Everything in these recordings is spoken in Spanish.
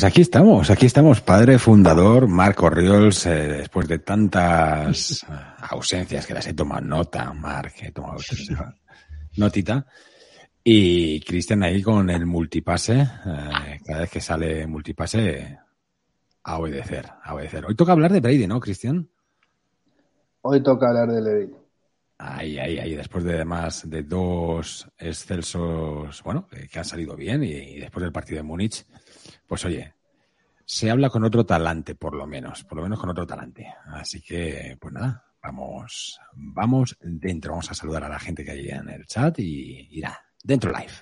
Pues aquí estamos, aquí estamos, padre fundador Marco Riols, eh, después de tantas eh, ausencias que las he tomado nota, Marc, he tomado notita, y Cristian ahí con el multipase, eh, cada vez que sale multipase, a obedecer, a obedecer. Hoy toca hablar de Brady, ¿no, Cristian? Hoy toca hablar de Brady. Ahí, ahí, ahí, después de además de dos excelsos, bueno, que han salido bien y, y después del partido de Múnich, pues oye, se habla con otro talante, por lo menos, por lo menos con otro talante. Así que, pues nada, vamos, vamos dentro, vamos a saludar a la gente que hay en el chat y irá, dentro live.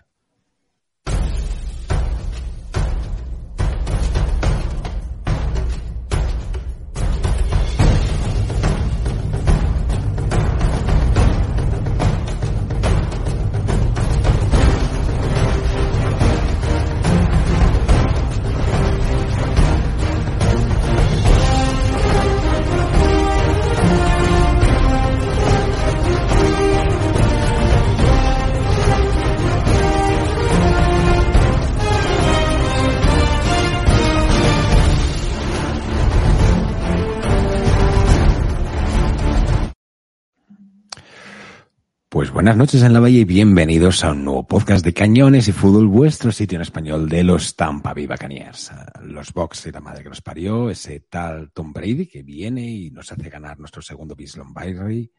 Pues buenas noches en la Valle y bienvenidos a un nuevo podcast de Cañones y Fútbol, vuestro sitio en español de los Tampa Bay Buccaneers. Los Bucks y la madre que los parió, ese tal Tom Brady que viene y nos hace ganar nuestro segundo Bislon Byrie.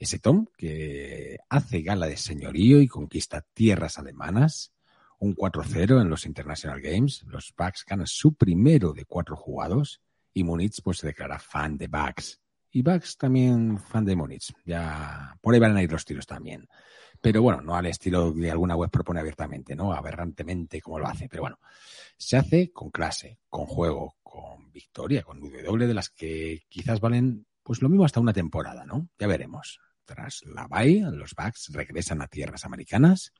Ese Tom que hace gala de señorío y conquista tierras alemanas. Un 4-0 en los International Games. Los Bucks ganan su primero de cuatro jugados y Munich pues se declara fan de Bucks. Y Bucks también fan de Múnich. Ya por ahí van a ir los tiros también. Pero bueno, no al estilo de alguna web propone abiertamente, ¿no? Aberrantemente como lo hace. Pero bueno, se hace con clase, con juego, con victoria, con W de las que quizás valen pues lo mismo hasta una temporada, ¿no? Ya veremos. Tras la bye, los Bucks regresan a tierras americanas.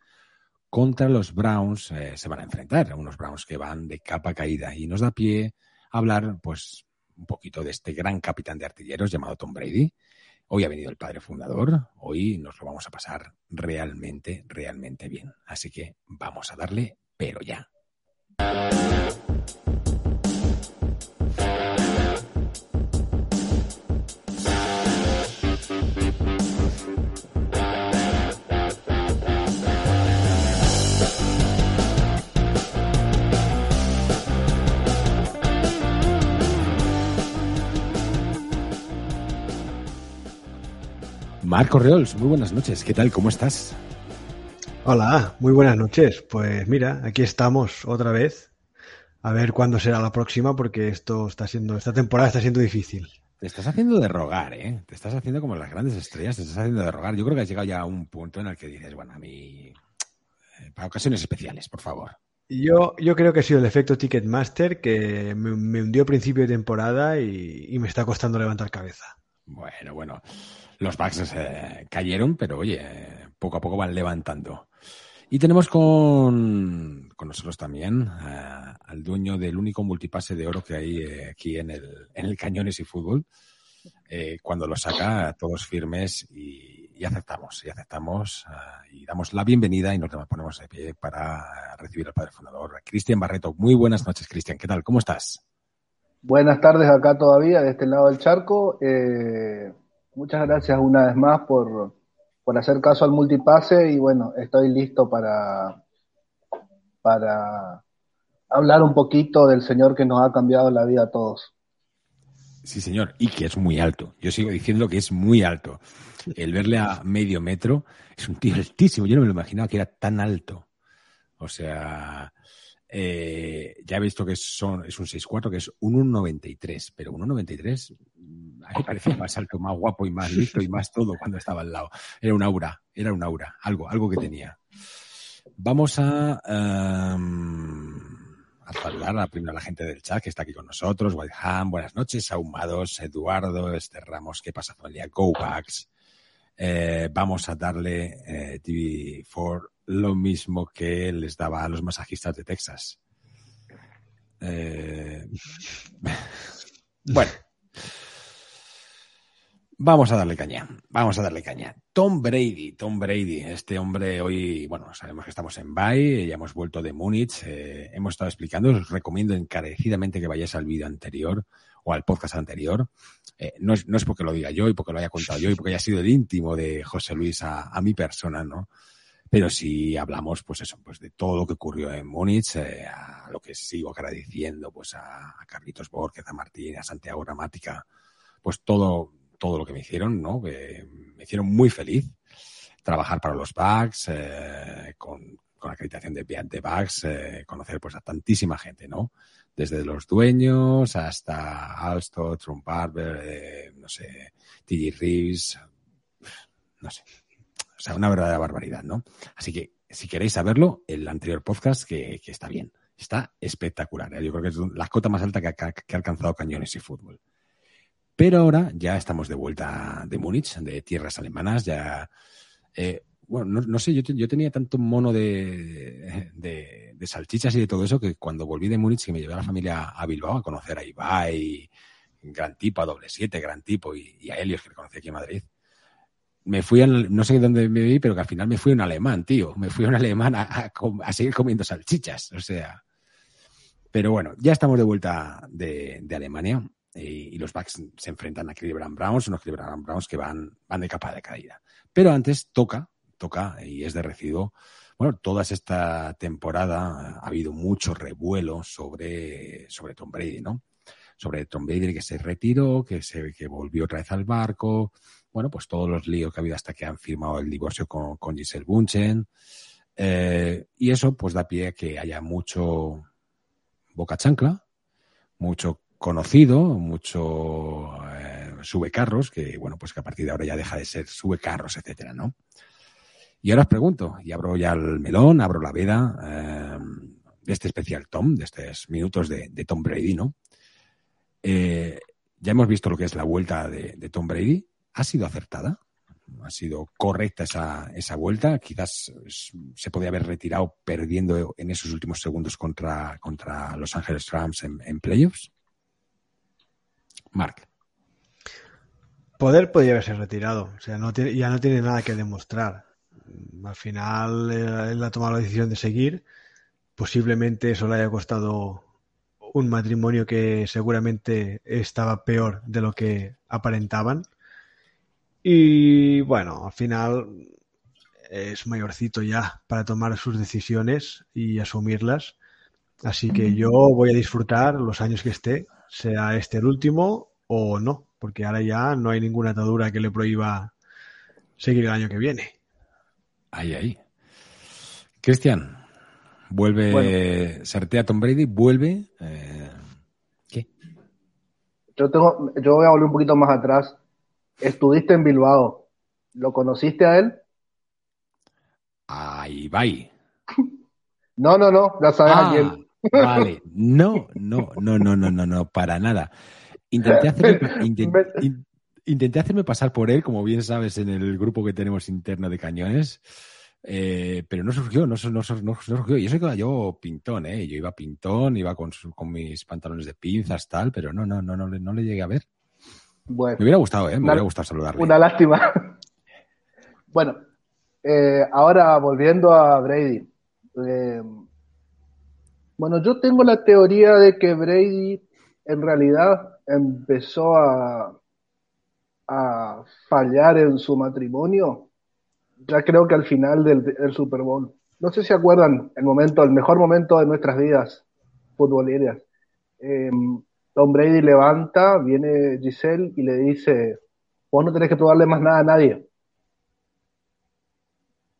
Contra los Browns eh, se van a enfrentar, unos Browns que van de capa caída y nos da pie a hablar, pues, un poquito de este gran capitán de artilleros llamado Tom Brady. Hoy ha venido el padre fundador, hoy nos lo vamos a pasar realmente, realmente bien. Así que vamos a darle, pero ya. Marco Reols, muy buenas noches. ¿Qué tal? ¿Cómo estás? Hola, muy buenas noches. Pues mira, aquí estamos otra vez. A ver cuándo será la próxima, porque esto está siendo, esta temporada está siendo difícil. Te estás haciendo de rogar, ¿eh? Te estás haciendo como las grandes estrellas, te estás haciendo de rogar. Yo creo que has llegado ya a un punto en el que dices, bueno, a mí, eh, para ocasiones especiales, por favor. Yo, yo creo que ha sido el efecto Ticketmaster que me, me hundió a principio de temporada y, y me está costando levantar cabeza. Bueno, bueno. Los Bucks eh, cayeron, pero oye, poco a poco van levantando. Y tenemos con, con nosotros también eh, al dueño del único multipase de oro que hay eh, aquí en el, en el Cañones y Fútbol. Cuando lo saca, todos firmes y, aceptamos, y aceptamos y damos la bienvenida y nos ponemos de pie para recibir al padre fundador, Cristian Barreto. Muy buenas noches, Cristian. ¿Qué tal? ¿Cómo estás? Buenas tardes acá todavía, de este lado del charco. Muchas gracias una vez más por, por hacer caso al multipase y bueno, estoy listo para, para hablar un poquito del Señor que nos ha cambiado la vida a todos. Sí, señor, y que es muy alto. Yo sigo diciendo que es muy alto. El verle a medio metro es un tío altísimo. Yo no me lo imaginaba que era tan alto. O sea, eh, ya he visto que son, es un 6'4, que es un 1'93, pero un 1'93 mm, a mí parecía más alto, más guapo y más listo y más todo cuando estaba al lado. Era un aura, era un aura, algo, algo que tenía. Vamos a, um, a saludar a, primero a la gente del chat que está aquí con nosotros. Whiteham, buenas noches. Ahumados, Eduardo, Esther Ramos, ¿qué pasa, familia? Go Backs. Eh, vamos a darle eh, TV4 lo mismo que les daba a los masajistas de Texas. Eh, bueno, Vamos a darle caña, vamos a darle caña. Tom Brady, Tom Brady, este hombre hoy, bueno, sabemos que estamos en Bay, ya hemos vuelto de Múnich, eh, hemos estado explicando, os recomiendo encarecidamente que vayáis al vídeo anterior o al podcast anterior. Eh, no, es, no, es, porque lo diga yo y porque lo haya contado yo y porque haya sido el íntimo de José Luis a, a mi persona, ¿no? Pero si hablamos, pues eso, pues de todo lo que ocurrió en Múnich, eh, a lo que sigo agradeciendo, pues a, Carlitos Borges, a Martín, a Santiago Gramática, pues todo, todo lo que me hicieron, ¿no? Me hicieron muy feliz. Trabajar para los Bugs, eh, con, con, acreditación de, de Bugs, eh, conocer pues a tantísima gente, ¿no? Desde los dueños hasta Alstott, Trump Barber, eh, no sé, TG Reeves, no sé. O sea, una verdadera barbaridad, ¿no? Así que, si queréis saberlo, el anterior podcast que, está bien. Está espectacular. ¿eh? Yo creo que es la cota más alta que ha, alcanzado Cañones y Fútbol. Pero ahora ya estamos de vuelta de Múnich, de tierras alemanas, ya... Eh, bueno, no, sé, yo, tenía tanto mono de, de, de, salchichas y de todo eso que cuando volví de Múnich que me llevé a la familia a Bilbao a conocer a Ibai, gran tipo, a doble siete, gran tipo, y, y, a Helios, que le conocí aquí en Madrid. Me fui, al, no sé dónde me vi, pero que al final me fui a un alemán, tío. Me fui a un alemán a, a, seguir comiendo salchichas, o sea. Pero bueno, ya estamos de vuelta de, de Alemania y, y, los Bucks se enfrentan a Cleveland Browns, unos Cleveland Browns que van, van de capa de caída. Pero antes toca, toca, y es de recibo, bueno, toda esta temporada ha habido mucho revuelo sobre, sobre Tom Brady, ¿no? Sobre Tom Brady que se retiró, que se que volvió otra vez al barco, bueno, pues todos los líos que ha habido hasta que han firmado el divorcio con, con Giselle Bunchen. Eh, y eso pues da pie a que haya mucho boca chancla, mucho conocido, mucho eh, sube carros, que bueno, pues que a partir de ahora ya deja de ser sube carros, etcétera, ¿no? Y ahora os pregunto, y abro ya el melón, abro la veda eh, de este especial Tom, de estos minutos de, de Tom Brady, ¿no? Eh, ya hemos visto lo que es la vuelta de, de, Tom Brady. ¿Ha sido acertada? ¿Ha sido correcta esa, esa vuelta? Quizás se podía haber retirado perdiendo en esos últimos segundos contra, contra Los Ángeles Rams en, en playoffs. Mark. Poder podría haberse retirado, o sea, no tiene, ya no tiene nada que demostrar. Al final eh, él ha tomado la decisión de seguir. Posiblemente eso le haya costado un matrimonio que seguramente estaba peor de lo que aparentaban. Y bueno, al final es mayorcito ya para tomar sus decisiones y asumirlas. Así que yo voy a disfrutar los años que esté sea este el último o no, porque ahora ya no hay ninguna atadura que le prohíba seguir el año que viene. Ahí, ahí. Cristian, vuelve, bueno, sortea Tom Brady, vuelve. Eh, ¿Qué? Yo, tengo, yo voy a volver un poquito más atrás. Estuviste en Bilbao. ¿Lo conociste a él? Ahí va. No, no, no, ya sabes ah, a quién. Vale, no, no, no, no, no, no, no, para nada. Intenté hacerme, intent, in, intenté hacerme pasar por él, como bien sabes, en el grupo que tenemos interno de cañones, eh, pero no surgió, no, no, no, surgió. Y eso que yo pintón, ¿eh? Yo iba pintón, iba con, con mis pantalones de pinzas, tal, pero no, no, no, no, no le llegué a ver. Bueno, me hubiera gustado, ¿eh? Me una, hubiera gustado saludarle. Una lástima. bueno, eh, ahora volviendo a Brady. Eh, bueno, yo tengo la teoría de que Brady en realidad empezó a, a fallar en su matrimonio, ya creo que al final del, del, Super Bowl. No sé si acuerdan el momento, el mejor momento de nuestras vidas futboleras. Eh, Tom Brady levanta, viene Giselle y le dice, vos no tenés que probarle más nada a nadie.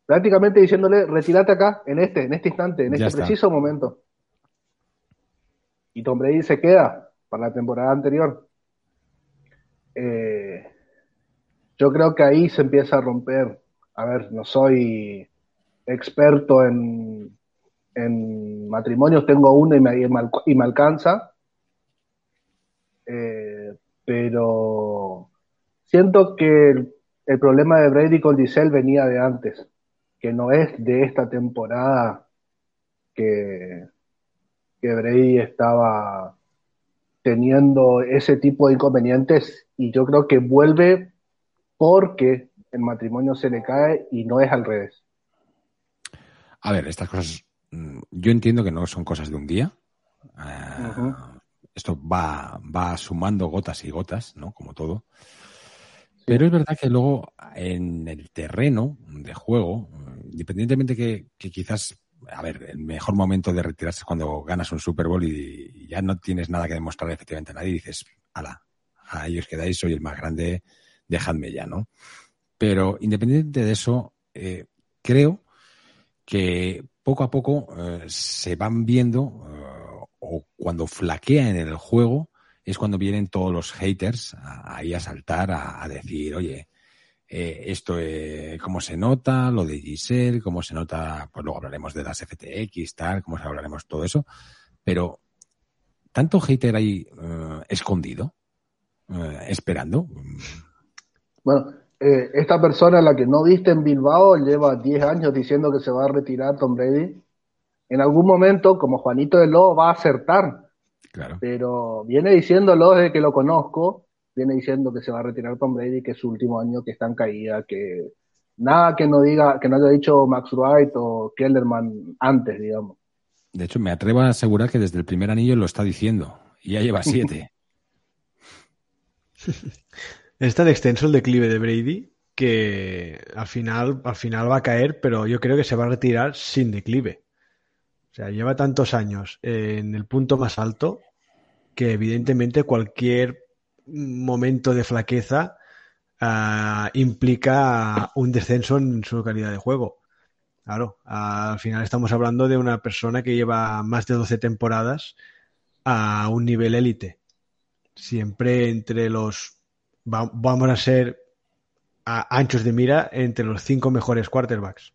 Prácticamente diciéndole, retirate acá, en este, en este instante, en este preciso momento. Y Tom Brady se queda para la temporada anterior. Eh, yo creo que ahí se empieza a romper. A ver, no soy experto en, en matrimonios, tengo uno y me, y me, alcanza. Eh, pero siento que el, problema de Brady con Giselle venía de antes, que no es de esta temporada que, que Brady estaba teniendo ese tipo de inconvenientes y yo creo que vuelve porque el matrimonio se le cae y no es al revés. A ver, estas cosas, mm, yo entiendo que no son cosas de un día. Eh, esto va, va sumando gotas y gotas, ¿no? Como todo. Pero es verdad que luego en el terreno de juego, independientemente que, que quizás, a ver, el mejor momento de retirarse es cuando ganas un Super Bowl y, ya no tienes nada que demostrar efectivamente a nadie y dices, ala, a ellos quedáis, soy el más grande, dejadme ya, ¿no? Pero independiente de eso, eh, creo que poco a poco eh, se van viendo eh, o cuando flaquea en el juego es cuando vienen todos los haters ahí a saltar a, decir, oye, esto, cómo se nota, lo de Giselle, cómo se nota, pues luego hablaremos de las FTX, tal, cómo hablaremos todo eso, pero tanto hater ahí escondido, esperando. Bueno, eh, esta persona, la que no viste en Bilbao, lleva 10 años diciendo que se va a retirar Tom Brady. En algún momento, como Juanito de Lobo, va a acertar. Claro. Pero viene diciéndolo desde que lo conozco, viene diciendo que se va a retirar Tom Brady, que es su último año, que está en caída, que nada que no diga, que no haya dicho Max Wright o Kellerman antes, digamos. De hecho, me atrevo a asegurar que desde el primer anillo lo está diciendo. Y ya lleva siete. Es tan extenso el declive de Brady que al final, al final va a caer, pero yo creo que se va a retirar sin declive. O sea, lleva tantos años en el punto más alto que evidentemente cualquier momento de flaqueza ah, implica un descenso en su calidad de juego. Claro, al final estamos hablando de una persona que lleva más de 12 temporadas a un nivel élite. Siempre entre los vamos a ser a anchos de mira entre los cinco mejores quarterbacks.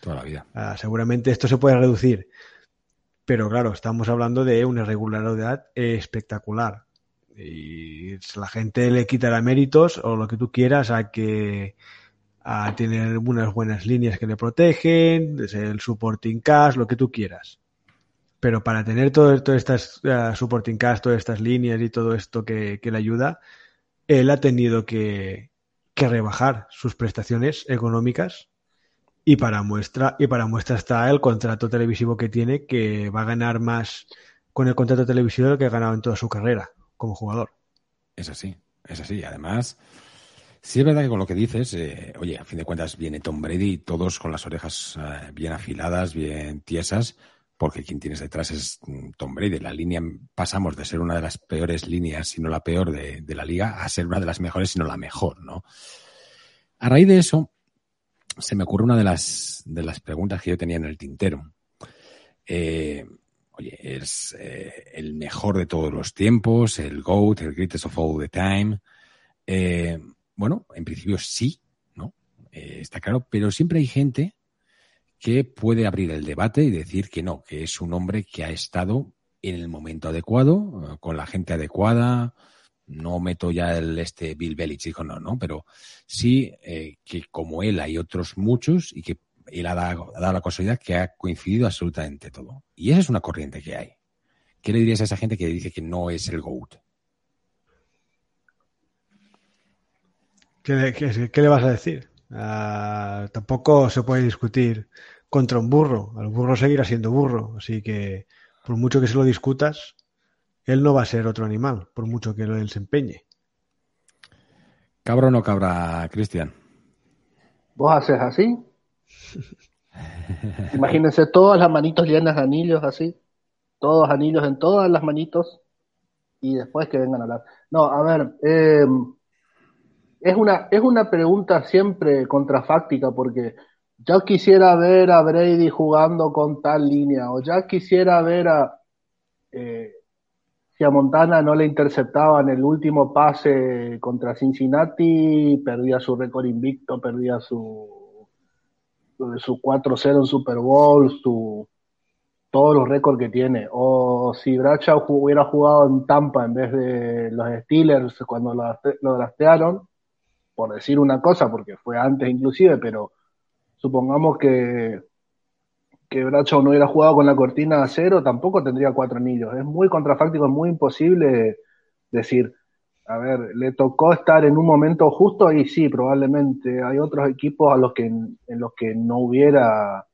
Toda la vida. Ah, seguramente esto se puede reducir. Pero claro, estamos hablando de una regularidad espectacular. Y la gente le quitará méritos o lo que tú quieras a que a tener unas buenas líneas que le protegen, el supporting cast, lo que tú quieras. Pero para tener todas estas uh, supporting cast, todas estas líneas y todo esto que, que le ayuda, él ha tenido que, rebajar sus prestaciones económicas y para muestra y para muestra está el contrato televisivo que tiene que va a ganar más con el contrato televisivo de que ha ganado en toda su carrera como jugador. Es así, es así. Además, sí es verdad que con lo que dices, eh, oye, a fin de cuentas viene Tom Brady, todos con las orejas eh, bien afiladas, bien tiesas, porque quien tienes detrás es mm, Tom Brady. La línea pasamos de ser una de las peores líneas, si no la peor de, la liga, a ser una de las mejores, si no la mejor, ¿no? A raíz de eso, se me ocurre una de las, de las preguntas que yo tenía en el tintero. Eh, oye, es eh, el mejor de todos los tiempos, el GOAT, el greatest of all the time. Eh, bueno, en principio sí, ¿no? está claro, pero siempre hay gente que puede abrir el debate y decir que no, que es un hombre que ha estado en el momento adecuado, eh, con la gente adecuada. No meto ya el este Bill Belichick, no, no, pero sí eh, que como él hay otros muchos y que él ha dado, la casualidad que ha coincidido absolutamente todo. Y esa es una corriente que hay. ¿Qué le dirías a esa gente que dice que no es el GOAT? ¿Qué, qué le vas a decir? Uh, tampoco se puede discutir contra un burro. El burro seguirá siendo burro. Así que, por mucho que se lo discutas, él no va a ser otro animal, por mucho que él se empeñe. ¿Cabra o no cabra, Cristian? ¿Vos haces así? Imagínense todas las manitos llenas de anillos así. Todos anillos en todas las manitos. y después que vengan a hablar. No, a ver, eh, es, una, es una pregunta siempre contrafáctica porque ya quisiera ver a Brady jugando con tal línea o ya quisiera ver a... Eh, si a Montana no le interceptaban el último pase contra Cincinnati, perdía su récord invicto, perdía su, su 4-0 en Super Bowl, su, todos los récords que tiene. O si Bradshaw hubiera jugado en Tampa en vez de los Steelers cuando lo, lo draftearon, por decir una cosa, porque fue antes inclusive, pero supongamos que, que Bradshaw no hubiera jugado con la cortina a cero, tampoco tendría cuatro anillos. Es muy contrafáctico, es muy imposible decir, a ver, le tocó estar en un momento justo y sí, probablemente hay otros equipos a los que en los que no hubiera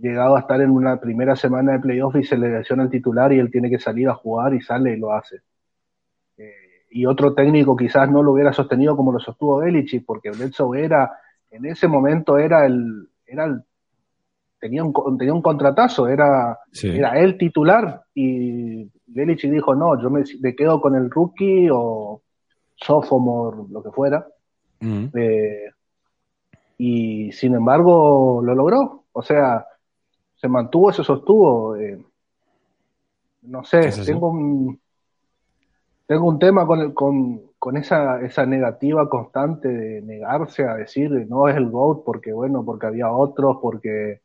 llegado a estar en una primera semana de playoff y se le lesiona el titular y él tiene que salir a jugar y sale y lo hace. Eh, y otro técnico quizás no lo hubiera sostenido como lo sostuvo Belichick, porque Bledsoe era, en ese momento era el, era el, tenía un, tenía un contratazo, era, era el titular y Belichick dijo, no, yo me, quedo con el rookie o sophomore, lo que fuera. Mm. Eh, y sin embargo lo logró. O sea, se mantuvo, se sostuvo. Eh, no sé, tengo un, tengo un tema con, el, con, con esa, esa negativa constante de negarse a decir no es el GOAT porque, bueno, porque había otros, porque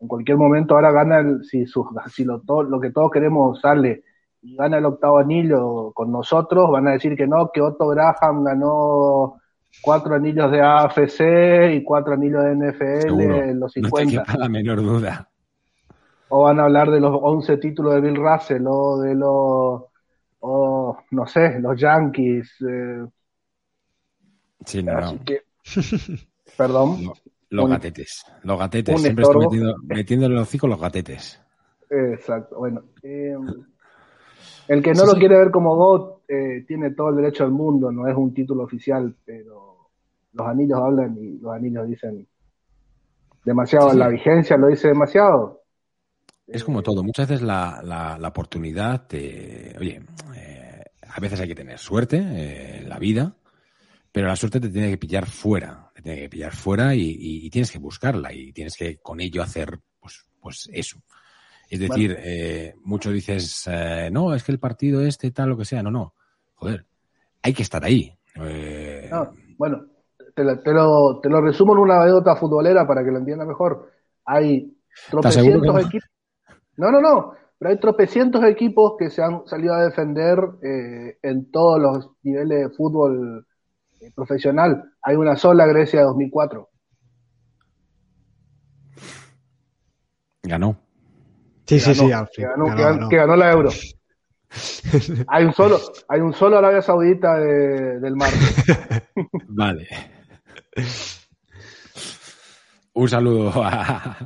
en cualquier momento ahora gana, el, si, su, si lo, lo que todos queremos sale y gana el octavo anillo con nosotros, van a decir que no, que Otto Graham ganó cuatro anillos de AFC y cuatro anillos de NFL en los 50. No la menor duda o van a hablar de los 11 títulos de Bill Russell o de los, o, no sé, los Yankees. Eh. Sí, no, Así que, perdón. Los gatetes, los gatetes, siempre estoy metiendo, metiéndole los hocico los gatetes. Exacto, bueno. Eh, el que no lo quiere ver como GOAT eh, tiene todo el derecho del mundo, no es un título oficial, pero los anillos hablan y los anillos dicen demasiado, la vigencia lo dice demasiado. Es como todo, muchas veces la, la, oportunidad te... Oye, eh, a veces hay que tener suerte eh, en la vida, pero la suerte te tiene que pillar fuera, que pillar fuera y, tienes que buscarla y tienes que con ello hacer pues, pues eso. Es decir, eh, mucho dices, no, es que el partido este, tal, lo que sea, no, no. Joder, hay que estar ahí. bueno, te, lo, te, lo, resumo en una anécdota futbolera para que lo entienda mejor. Hay tropecientos equipos no, no, no. Pero hay tropecientos equipos que se han salido a defender eh, en todos los niveles de fútbol eh, profesional. Hay una sola Grecia de 2004. Ganó. Sí, sí, sí. Que ganó, que, ganó, la Euro. hay un solo, hay un solo Arabia Saudita del mar. vale. Un saludo a,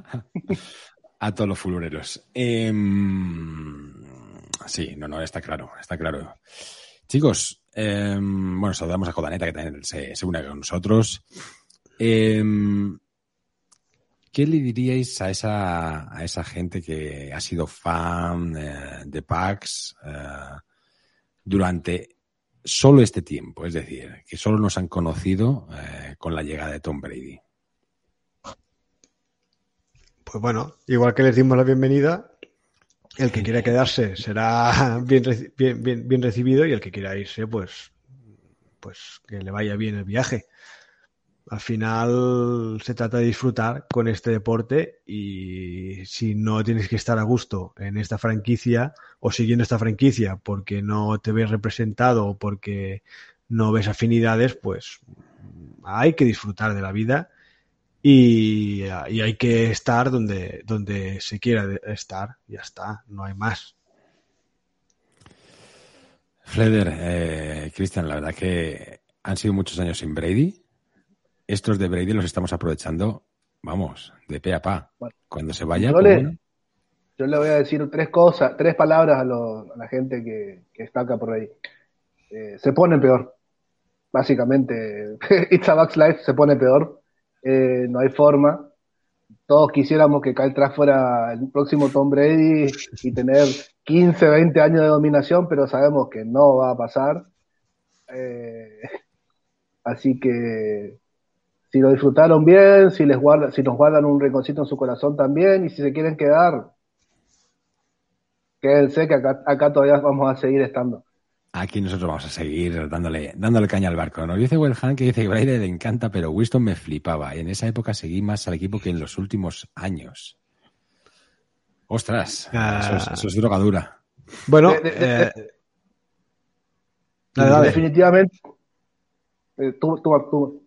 a todos los fulureros. Em, sí, no, no, está claro, está claro. Chicos, em, bueno, saludamos a Jodaneta que también se, une con nosotros. Em, ¿Qué le diríais a esa, gente que ha sido fan eh, de PAX eh, durante solo este tiempo? Es decir, que solo nos han conocido eh, con la llegada de Tom Brady pues bueno, igual que les dimos la bienvenida, el que quiera quedarse será bien, bien, bien, recibido y el que quiera irse, pues, pues que le vaya bien el viaje. Al final se trata de disfrutar con este deporte y si no tienes que estar a gusto en esta franquicia o siguiendo esta franquicia porque no te ves representado o porque no ves afinidades, pues hay que disfrutar de la vida y, hay que estar donde, donde se quiera estar, ya está, no hay más. Fleder, eh, Cristian, la verdad que han sido muchos años sin Brady. Estos de Brady los estamos aprovechando, vamos, de pe a pa. Cuando se vaya, yo, pues le, yo le voy a decir tres cosas, tres palabras a, la gente que, está acá por ahí. Eh, se pone peor. Básicamente, It's a Life se pone peor. Eh, no hay forma. todos quisiéramos que Kyle Trask fuera el próximo Tom Brady y tener 15, 20 años de dominación, pero sabemos que no va a pasar. Eh, así que si lo disfrutaron bien, si les guarda, si nos guardan un rinconcito en su corazón también, y si se quieren quedar, quédense que acá, acá todavía vamos a seguir estando. Aquí nosotros vamos a seguir dándole, dándole caña al barco. Nos dice Wellham que dice que Brady le encanta, pero Winston me flipaba. En esa época seguí más al equipo que en los últimos años. Ostras, eso, es, drogadura. Bueno, definitivamente. tú, tú, tú,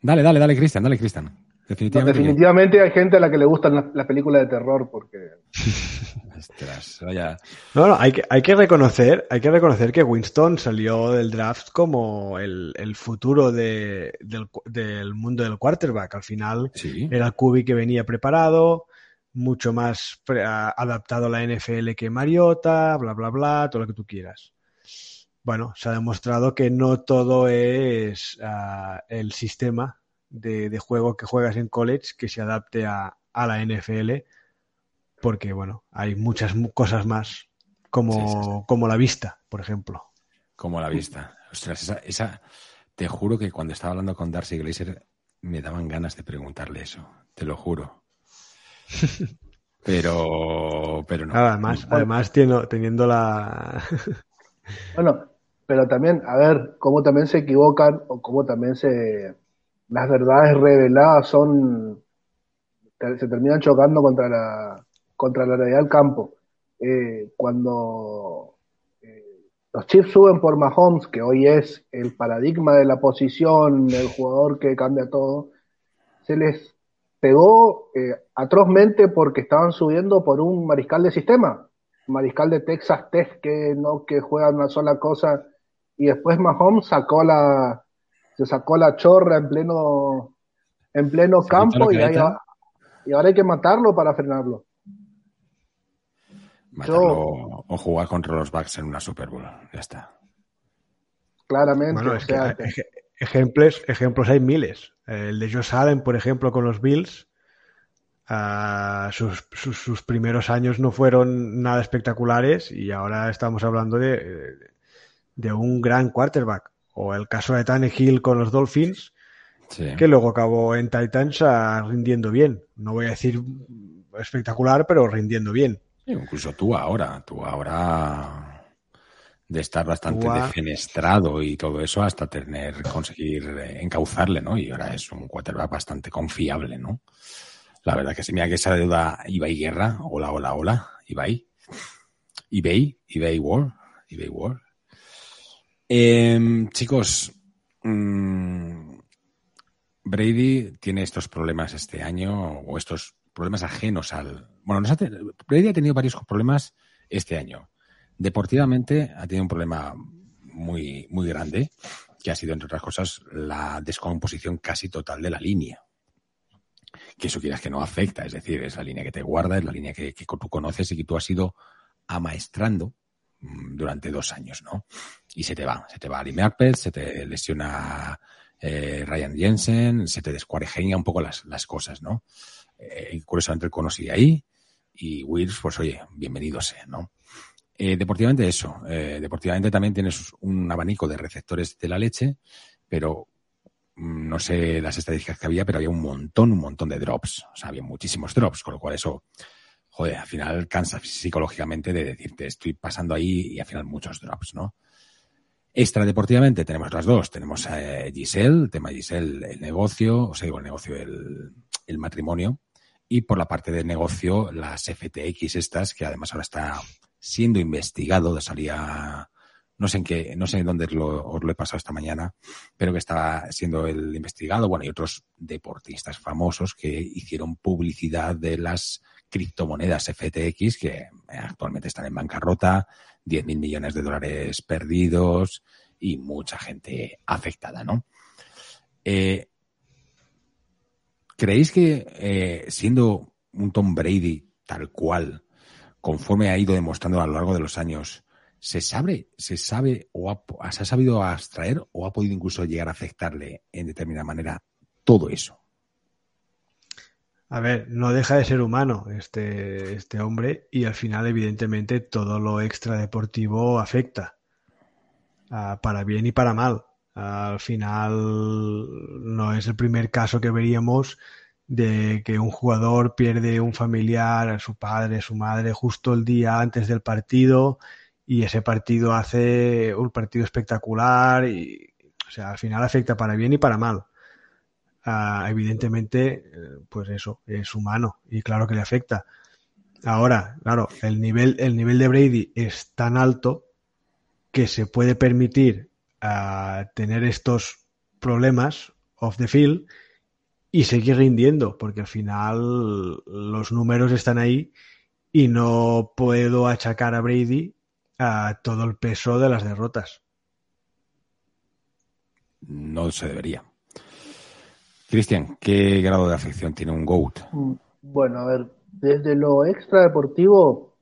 Dale, dale, dale, Cristian, dale, Cristian. Definitivamente, definitivamente hay gente a la que le gustan las, películas de terror porque. Ostras, vaya. No, no, hay que, hay que reconocer, hay que reconocer que Winston salió del draft como el, futuro del, mundo del quarterback. Al final era el Cubi que venía preparado, mucho más adaptado a la NFL que Mariota, bla, bla, bla, todo lo que tú quieras bueno, se ha demostrado que no todo es ah, el sistema de, juego que juegas en college que se adapte a, la NFL, porque bueno, hay muchas cosas más, como, como la vista, por ejemplo. Como la vista. Ostras, esa, esa, te juro que cuando estaba hablando con Darcy Glazer me daban ganas de preguntarle eso, te lo juro. Pero, pero no. Además, además teniendo la. bueno, pero también, a ver, cómo también se equivocan o cómo también se las verdades reveladas son se terminan chocando contra la contra la realidad del campo. Eh, cuando eh, los Chiefs suben por Mahomes, que hoy es el paradigma de la posición, del jugador que cambia todo, se les pegó eh, atrozmente porque estaban subiendo por un mariscal de sistema, mariscal de Texas Tech que no que juega una sola cosa y después Mahomes sacó la, se sacó la chorra en pleno, en pleno campo y, y ahora hay que matarlo para frenarlo. Matarlo o jugar contra los Bucks en una Super Bowl, ya está. Claramente. ejemplos, ejemplos hay miles. El de Josh Allen, por ejemplo, con los Bills. Ah, sus, sus, primeros años no fueron nada espectaculares y ahora estamos hablando de, de un gran quarterback. O el caso de Hill con los Dolphins, que luego acabó en Titans ah, rindiendo bien. No voy a decir espectacular, pero rindiendo bien. incluso tú ahora, tú ahora de estar bastante defenestrado y todo eso hasta tener, conseguir eh, encauzarle, ¿no? Y ahora es un quarterback bastante confiable, ¿no? La verdad que se mira que esa deuda Ibai Guerra, hola, hola, hola, Ibai, Ibai, Ibai War, Ibai War, Em, chicos, mm, Brady tiene estos problemas este año, o estos problemas ajenos al. Bueno, Brady ha tenido varios problemas este año. Deportivamente ha tenido un problema muy, muy grande, que ha sido, entre otras cosas, la descomposición casi total de la línea. Que eso quieras que no afecta, es decir, es la línea que te guarda, es la línea que, que tú conoces y que tú has ido amaestrando durante dos años, ¿no? Y se te va, se te va Ali Merpet, se te lesiona eh, Ryan Jensen, se te descuarejeña un poco las, las cosas, ¿no? Eh, curiosamente el cono ahí y Wills, pues oye, bienvenido sea, ¿no? Eh, deportivamente eso, deportivamente también tienes un abanico de receptores de la leche, pero mm, no sé las estadísticas que había, pero había un montón, un montón de drops, o sea, había muchísimos drops, con lo cual eso joder, al final cansa psicológicamente de decirte, estoy pasando ahí y al final muchos drops, ¿no? Extra deportivamente tenemos las dos. Tenemos a eh, Giselle, el tema de Giselle, el negocio, o sea, digo el negocio, el, el matrimonio. Y por la parte de negocio, las FTX estas, que además ahora está siendo investigado, salía, no sé en qué, no sé en dónde os lo he pasado esta mañana, pero que estaba siendo el investigado, bueno, y otros deportistas famosos que hicieron publicidad de las criptomonedas FTX que actualmente están en bancarrota, 10.000 millones de dólares perdidos y mucha gente afectada, ¿no? Eh, ¿Creéis que eh, siendo un Tom Brady tal cual, conforme ha ido demostrando a lo largo de los años, se sabe, se sabe o ha, se ha sabido abstraer o ha podido incluso llegar a afectarle en determinada manera todo eso? A ver, no deja de ser humano este, este hombre y al final, evidentemente, todo lo extradeportivo afecta, uh, para bien y para mal. al final, no es el primer caso que veríamos de que un jugador pierde un familiar, a su padre, su madre, justo el día antes del partido y ese partido hace un partido espectacular y, o sea, al final afecta para bien y para mal. Uh, evidentemente, pues eso, es humano y claro que le afecta. Ahora, claro, el nivel, el nivel de Brady es tan alto que se puede permitir uh, tener estos problemas off the field y seguir rindiendo, porque al final los números están ahí y no puedo achacar a Brady a todo el peso de las derrotas. No se debería. Cristian, ¿qué grado de afección tiene un GOAT? Mm, bueno, a ver, desde lo extradeportivo,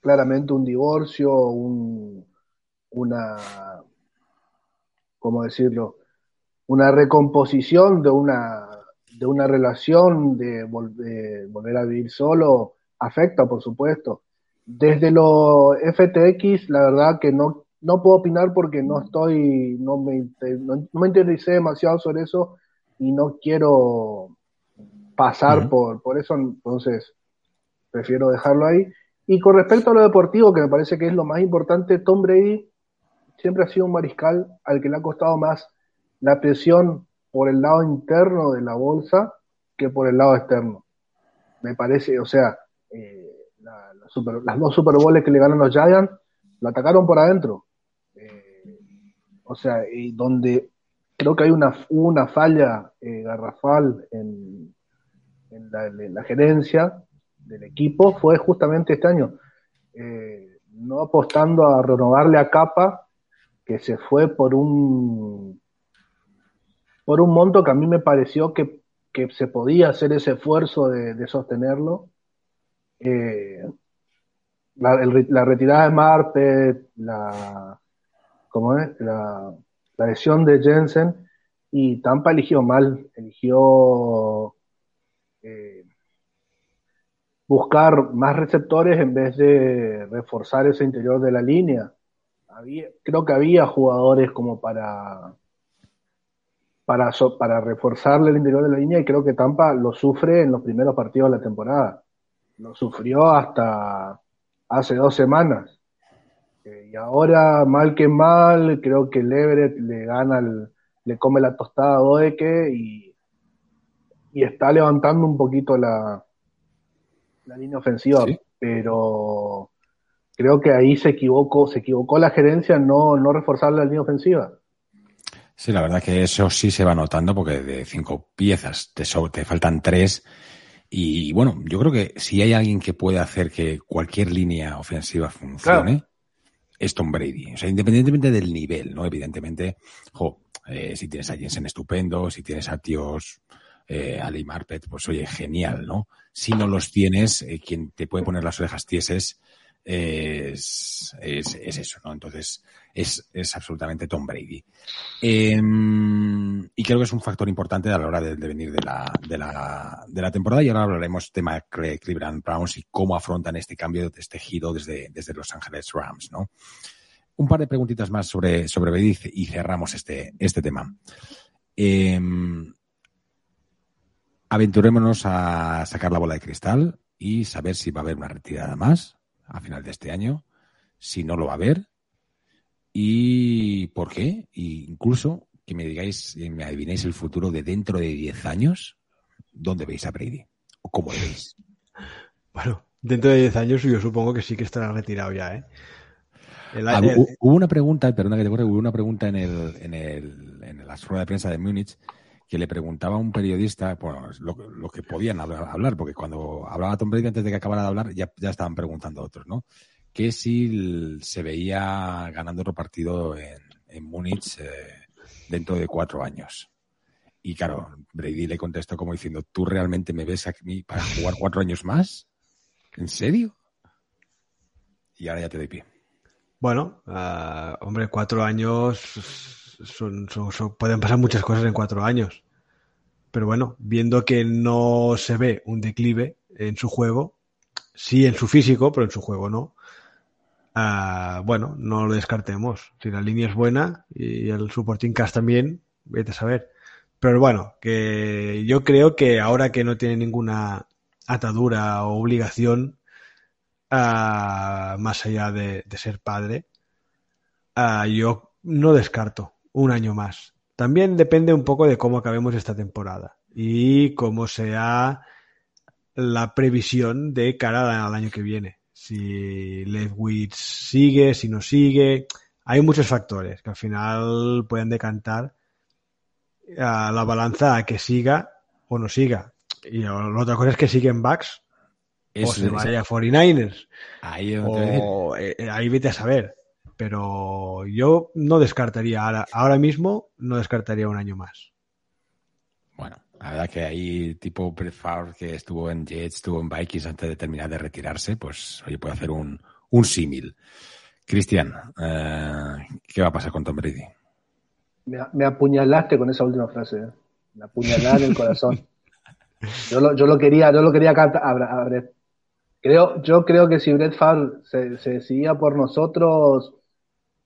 claramente un divorcio, un, una, ¿cómo decirlo? Una recomposición de una, de una relación, de, de volver a vivir solo, afecta, por supuesto. Desde lo FTX, la verdad que no, no puedo opinar porque no estoy, no me, no, me interesé demasiado sobre eso y no quiero pasar por, por eso, entonces prefiero dejarlo ahí. Y con respecto a lo deportivo, que me parece que es lo más importante, Tom Brady siempre ha sido un mariscal al que le ha costado más la presión por el lado interno de la bolsa que por el lado externo. Me parece, o sea, eh, las dos Super Bowls que le ganan los Giants, lo atacaron por adentro. Eh, o sea, y donde creo que hay una, una falla eh, garrafal en, la, gerencia del equipo fue justamente este año. Eh, no apostando a renovarle a Capa, que se fue por un por un monto que a mí me pareció que, se podía hacer ese esfuerzo de, sostenerlo. Eh, la, retirada de Marte, la, ¿cómo es? La, lesión de Jensen, y Tampa eligió mal, eligió eh, buscar más receptores en vez de reforzar ese interior de la línea. Creo que había jugadores como para para, para reforzarle el interior de la línea y creo que Tampa lo sufre en los primeros partidos de la temporada. Lo sufrió hasta hace dos semanas. Y ahora, mal que mal, creo que el Everett le gana, le come la tostada a Doeke y, y está levantando un poquito la, la línea ofensiva, pero creo que ahí se equivocó, se equivocó la gerencia no, no reforzar la línea ofensiva. Sí, la verdad que eso sí se va notando porque de cinco piezas te, te faltan tres. Y bueno, yo creo que si hay alguien que puede hacer que cualquier línea ofensiva funcione, es Tom Brady. O sea, independientemente del nivel, ¿no? Evidentemente, jo, eh, si tienes a Jensen estupendo, si tienes a tíos eh, Ali Marpet, pues oye, genial, ¿no? Si no los tienes, eh, quien te puede poner las orejas tieses es, es, es, eso, ¿no? Entonces, es, es absolutamente Tom Brady. Eh, y creo que es un factor importante a la hora de, venir de la, de, la, de la temporada. Y ahora hablaremos tema Cleveland Browns y cómo afrontan este cambio, este giro desde, desde Los Ángeles Rams, ¿no? Un par de preguntitas más sobre, sobre Brady y cerramos este, este tema. Eh, aventurémonos a sacar la bola de cristal y saber si va a haber una retirada más a final de este año, si no lo va a haber y por qué. Y incluso que me digáis, me adivinéis el futuro de dentro de 10 años, ¿dónde veis a Brady? ¿O cómo lo veis? Bueno, dentro de 10 años yo supongo que sí que estará retirado ya, ¿eh? Ah, hubo una pregunta, perdona que te corre, hubo una pregunta en el, en el, en la rueda de prensa de Múnich que le preguntaba a un periodista bueno, lo, que podían hablar, porque cuando hablaba Tom Brady antes de que acabara de hablar ya, ya estaban preguntando a otros, ¿no? Que si se veía ganando otro partido en, en Múnich eh, dentro de cuatro años. Y claro, Brady le contestó como diciendo, ¿tú realmente me ves aquí para jugar cuatro años más? ¿En serio? Y ahora ya te doy pie. Bueno, uh, hombre, cuatro años pueden pasar muchas cosas en cuatro años. Pero bueno, viendo que no se ve un declive en su juego, sí en su físico, pero en su juego no. Uh, bueno, no lo descartemos. Si la línea es buena y el supporting cast también, vete a saber. Pero bueno, que yo creo que ahora que no tiene ninguna atadura o obligación, uh, más allá de, ser padre, uh, yo no descarto un año más. También depende un poco de cómo acabemos esta temporada y cómo sea la previsión de cara al año que viene. Si Lewis sigue, si no sigue. Hay muchos factores que al final pueden decantar a la balanza a que siga o no siga. Y la otra cosa es que siguen backs o se vaya a 49ers. Ahí, o, eh, ahí vete a saber. Pero yo no descartaría ahora, ahora mismo, no descartaría un año más. Bueno, la verdad que ahí, tipo Brett Favre, que estuvo en Jets, estuvo en Vikings antes de terminar de retirarse, pues oye, puede hacer un, un símil. Cristian, eh, ¿qué va a pasar con Tom Brady? Me, me apuñalaste con esa última frase. ¿eh? Me apuñalaste en el corazón. Yo lo, yo lo quería, yo lo quería a, a, Brett. Creo, yo creo que si Brett Favre se, se decidía por nosotros,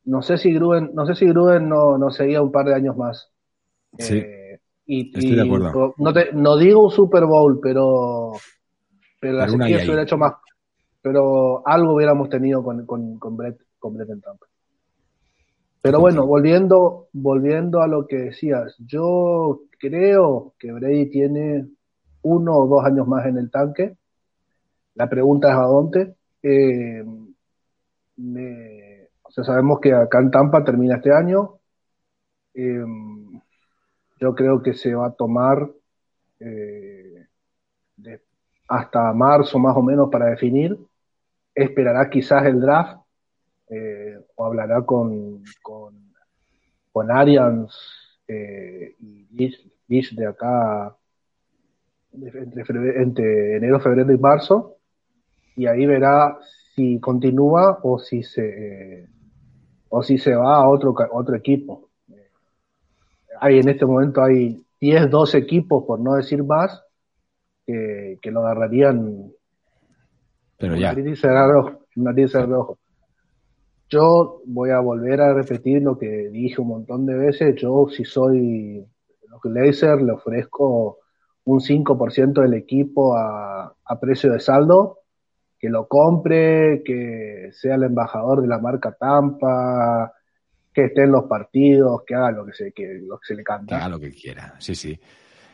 no sé si Gruden, no sé si Gruden no, no seguía un par de años más. Sí. Eh, y, Estoy de acuerdo. No, te, no digo un Super Bowl, pero, pero la Pero se hubiera hecho más. Pero algo hubiéramos tenido con, con, con, Brett, con Brett en Tampa. Pero bueno, volviendo, volviendo a lo que decías, yo creo que Brady tiene uno o dos años más en el tanque. La pregunta es a dónde. Eh, me, sea, sabemos que acá en Tampa termina este año. Eh, yo creo que se va a tomar eh, hasta marzo más o menos para definir. Esperará quizás el draft eh, o hablará con, con, con Arians y Liz de acá entre, enero, febrero y marzo y ahí verá si continúa o si se o si se va a otro, otro equipo hay en este momento hay 10, 12 equipos, por no decir más, que, que lo agarrarían. Pero ya. Nariz de rojo. Yo voy a volver a repetir lo que dije un montón de veces. Yo, si soy los Glazer, le ofrezco un 5% del equipo a, a precio de saldo, que lo compre, que sea el embajador de la marca Tampa, que esté en los partidos, que haga lo que se, que, lo que se le canta. Haga lo que quiera, sí, sí.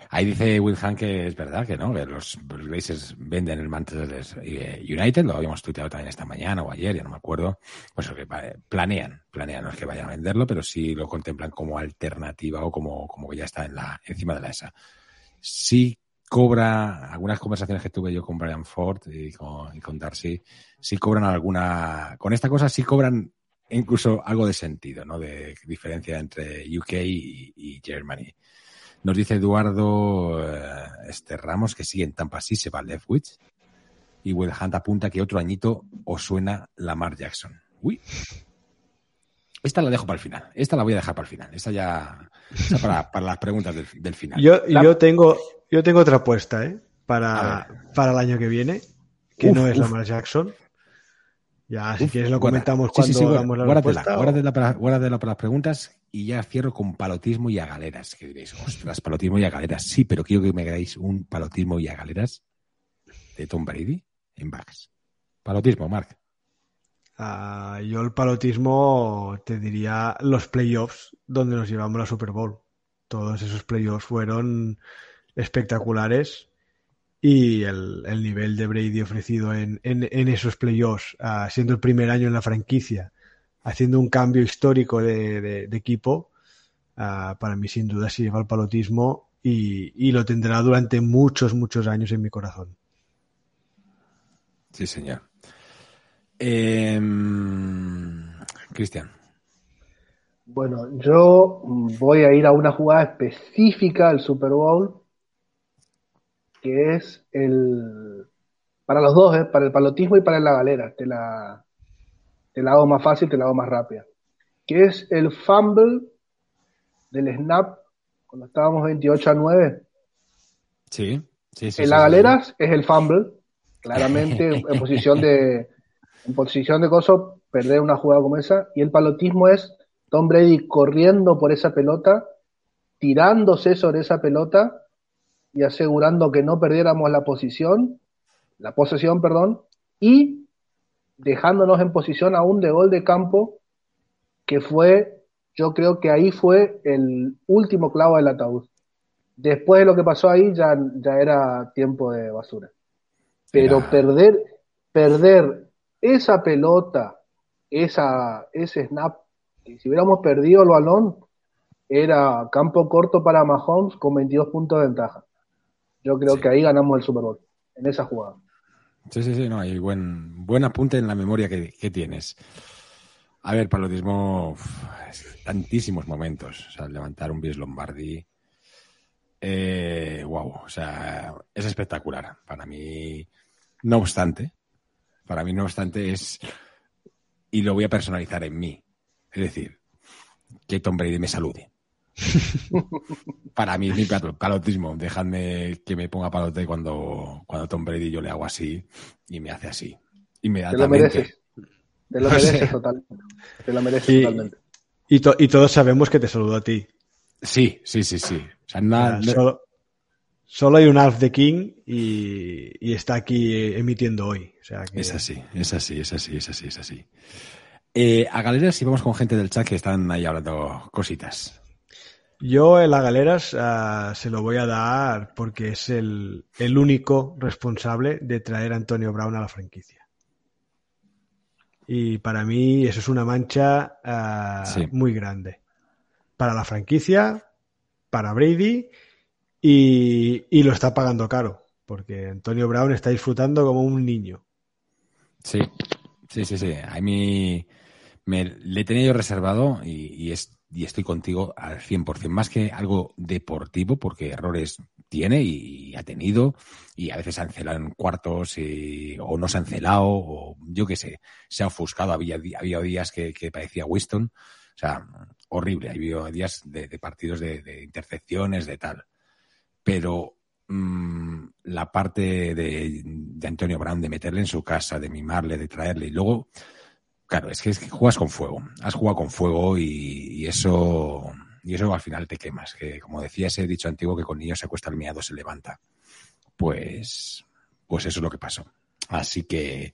Ahí dice Wilhelm que es verdad que no, que los Blazers venden el Manchester United, lo habíamos tuiteado también esta mañana o ayer, ya no me acuerdo. Pues que planean, planean, no es que vayan a venderlo, pero sí lo contemplan como alternativa o como, como que ya está en la, encima de la ESA. Sí cobra, algunas conversaciones que tuve yo con Brian Ford y con, y con Darcy, sí cobran alguna, con esta cosa sí cobran incluso algo de sentido, ¿no? De diferencia entre UK y, y Germany. Nos dice Eduardo eh, este Ramos que sigue en Tampa sí se va Leftwich. Y Will Hunt apunta que otro añito os suena Lamar Jackson. Uy. Esta la dejo para el final. Esta la voy a dejar para el final. Esta ya esta para, para, las preguntas del, del final. Yo, yo, tengo, yo tengo otra apuesta, ¿eh? Para, para el año que viene, que uf, no es uf. Lamar Jackson. Ya, si Uf, quieres lo comentamos cuando sí, sí, sí, hagamos la guárdatela, respuesta. Guárdatela para, guárdatela para las preguntas y ya cierro con palotismo y a galeras. Que diréis, ostras, palotismo y a galeras. Sí, pero quiero que me hagáis un palotismo y a galeras de Tom Brady en backs. Palotismo, Mark. Uh, yo el palotismo te diría los playoffs donde nos llevamos la Super Bowl. Todos esos playoffs fueron espectaculares y el, el, nivel de Brady ofrecido en, en, en esos playoffs, uh, siendo el primer año en la franquicia, haciendo un cambio histórico de, de, de equipo, uh, para mí sin duda se lleva el palotismo y, y, lo tendrá durante muchos, muchos años en mi corazón. Sí, señor. Eh, Cristian. Bueno, yo voy a ir a una jugada específica del Super Bowl que es el para los dos, ¿eh? para el palotismo y para la galera. Te la, te la hago más fácil, te la hago más rápida. Que es el fumble del snap cuando estábamos 28 a 9 Sí, sí, sí. En la galeras es el fumble, claramente en, posición de en posición de coso, perder una jugada como esa. Y el palotismo es Tom Brady corriendo por esa pelota, tirándose sobre esa pelota y asegurando que no perdiéramos la posición, la posesión, perdón, y dejándonos en posición aún de gol de campo, que fue, yo creo que ahí fue el último clavo del ataúd. Después de lo que pasó ahí ya, ya era tiempo de basura. Pero perder, perder esa pelota, esa, ese snap, si hubiéramos perdido el balón, era campo corto para Mahomes con 22 puntos de ventaja. Yo creo que ahí ganamos el Super Bowl, en esa jugada. Sí, sí, sí, no, hay buen, buen apunte en la memoria que, tienes. A ver, palotismo, tantísimos momentos. O sea, levantar un bis Lombardi. Eh, wow, o sea, es espectacular. Para mí, no obstante, para mí, no obstante, es. Y lo voy a personalizar en mí. Es decir, que Tom Brady me salude. Para mí es mi palotismo. Dejadme que me ponga palote cuando, cuando Tom Brady yo le hago así y me hace así. Inmediatamente. Te lo mereces. Te lo mereces totalmente. Te lo mereces y, totalmente. Y, todos sabemos que te saludo a ti. Sí, sí, sí, sí. solo, hay un Alf de King y, está aquí emitiendo hoy. Es así, es así, es así, es así, es así. Eh, a galeras y vamos con gente del chat que están ahí hablando cositas. Yo en las galeras ah, se lo voy a dar porque es el, único responsable de traer a Antonio Brown a la franquicia. Y para mí eso es una mancha ah, muy grande. Para la franquicia, para Brady y, y, lo está pagando caro. Porque Antonio Brown está disfrutando como un niño. Sí, sí, sí, sí. A mí me, le tenía yo reservado y, es, y estoy contigo al 100%, más que algo deportivo, porque errores tiene y, ha tenido, y a veces han celado en cuartos o no se han celado, o yo qué sé, se ha ofuscado. Había, había días que, parecía Winston, o sea, horrible. Había días de, partidos de, intercepciones, de tal. Pero mm, la parte de, de, Antonio Brown, de meterle en su casa, de mimarle, de traerle, y luego Claro, es que, juegas con fuego. Has jugado con fuego y, eso y eso al final te quemas. Que como decía ese dicho antiguo que con niños se acuesta el miado se levanta. Pues, pues eso es lo que pasó. Así que,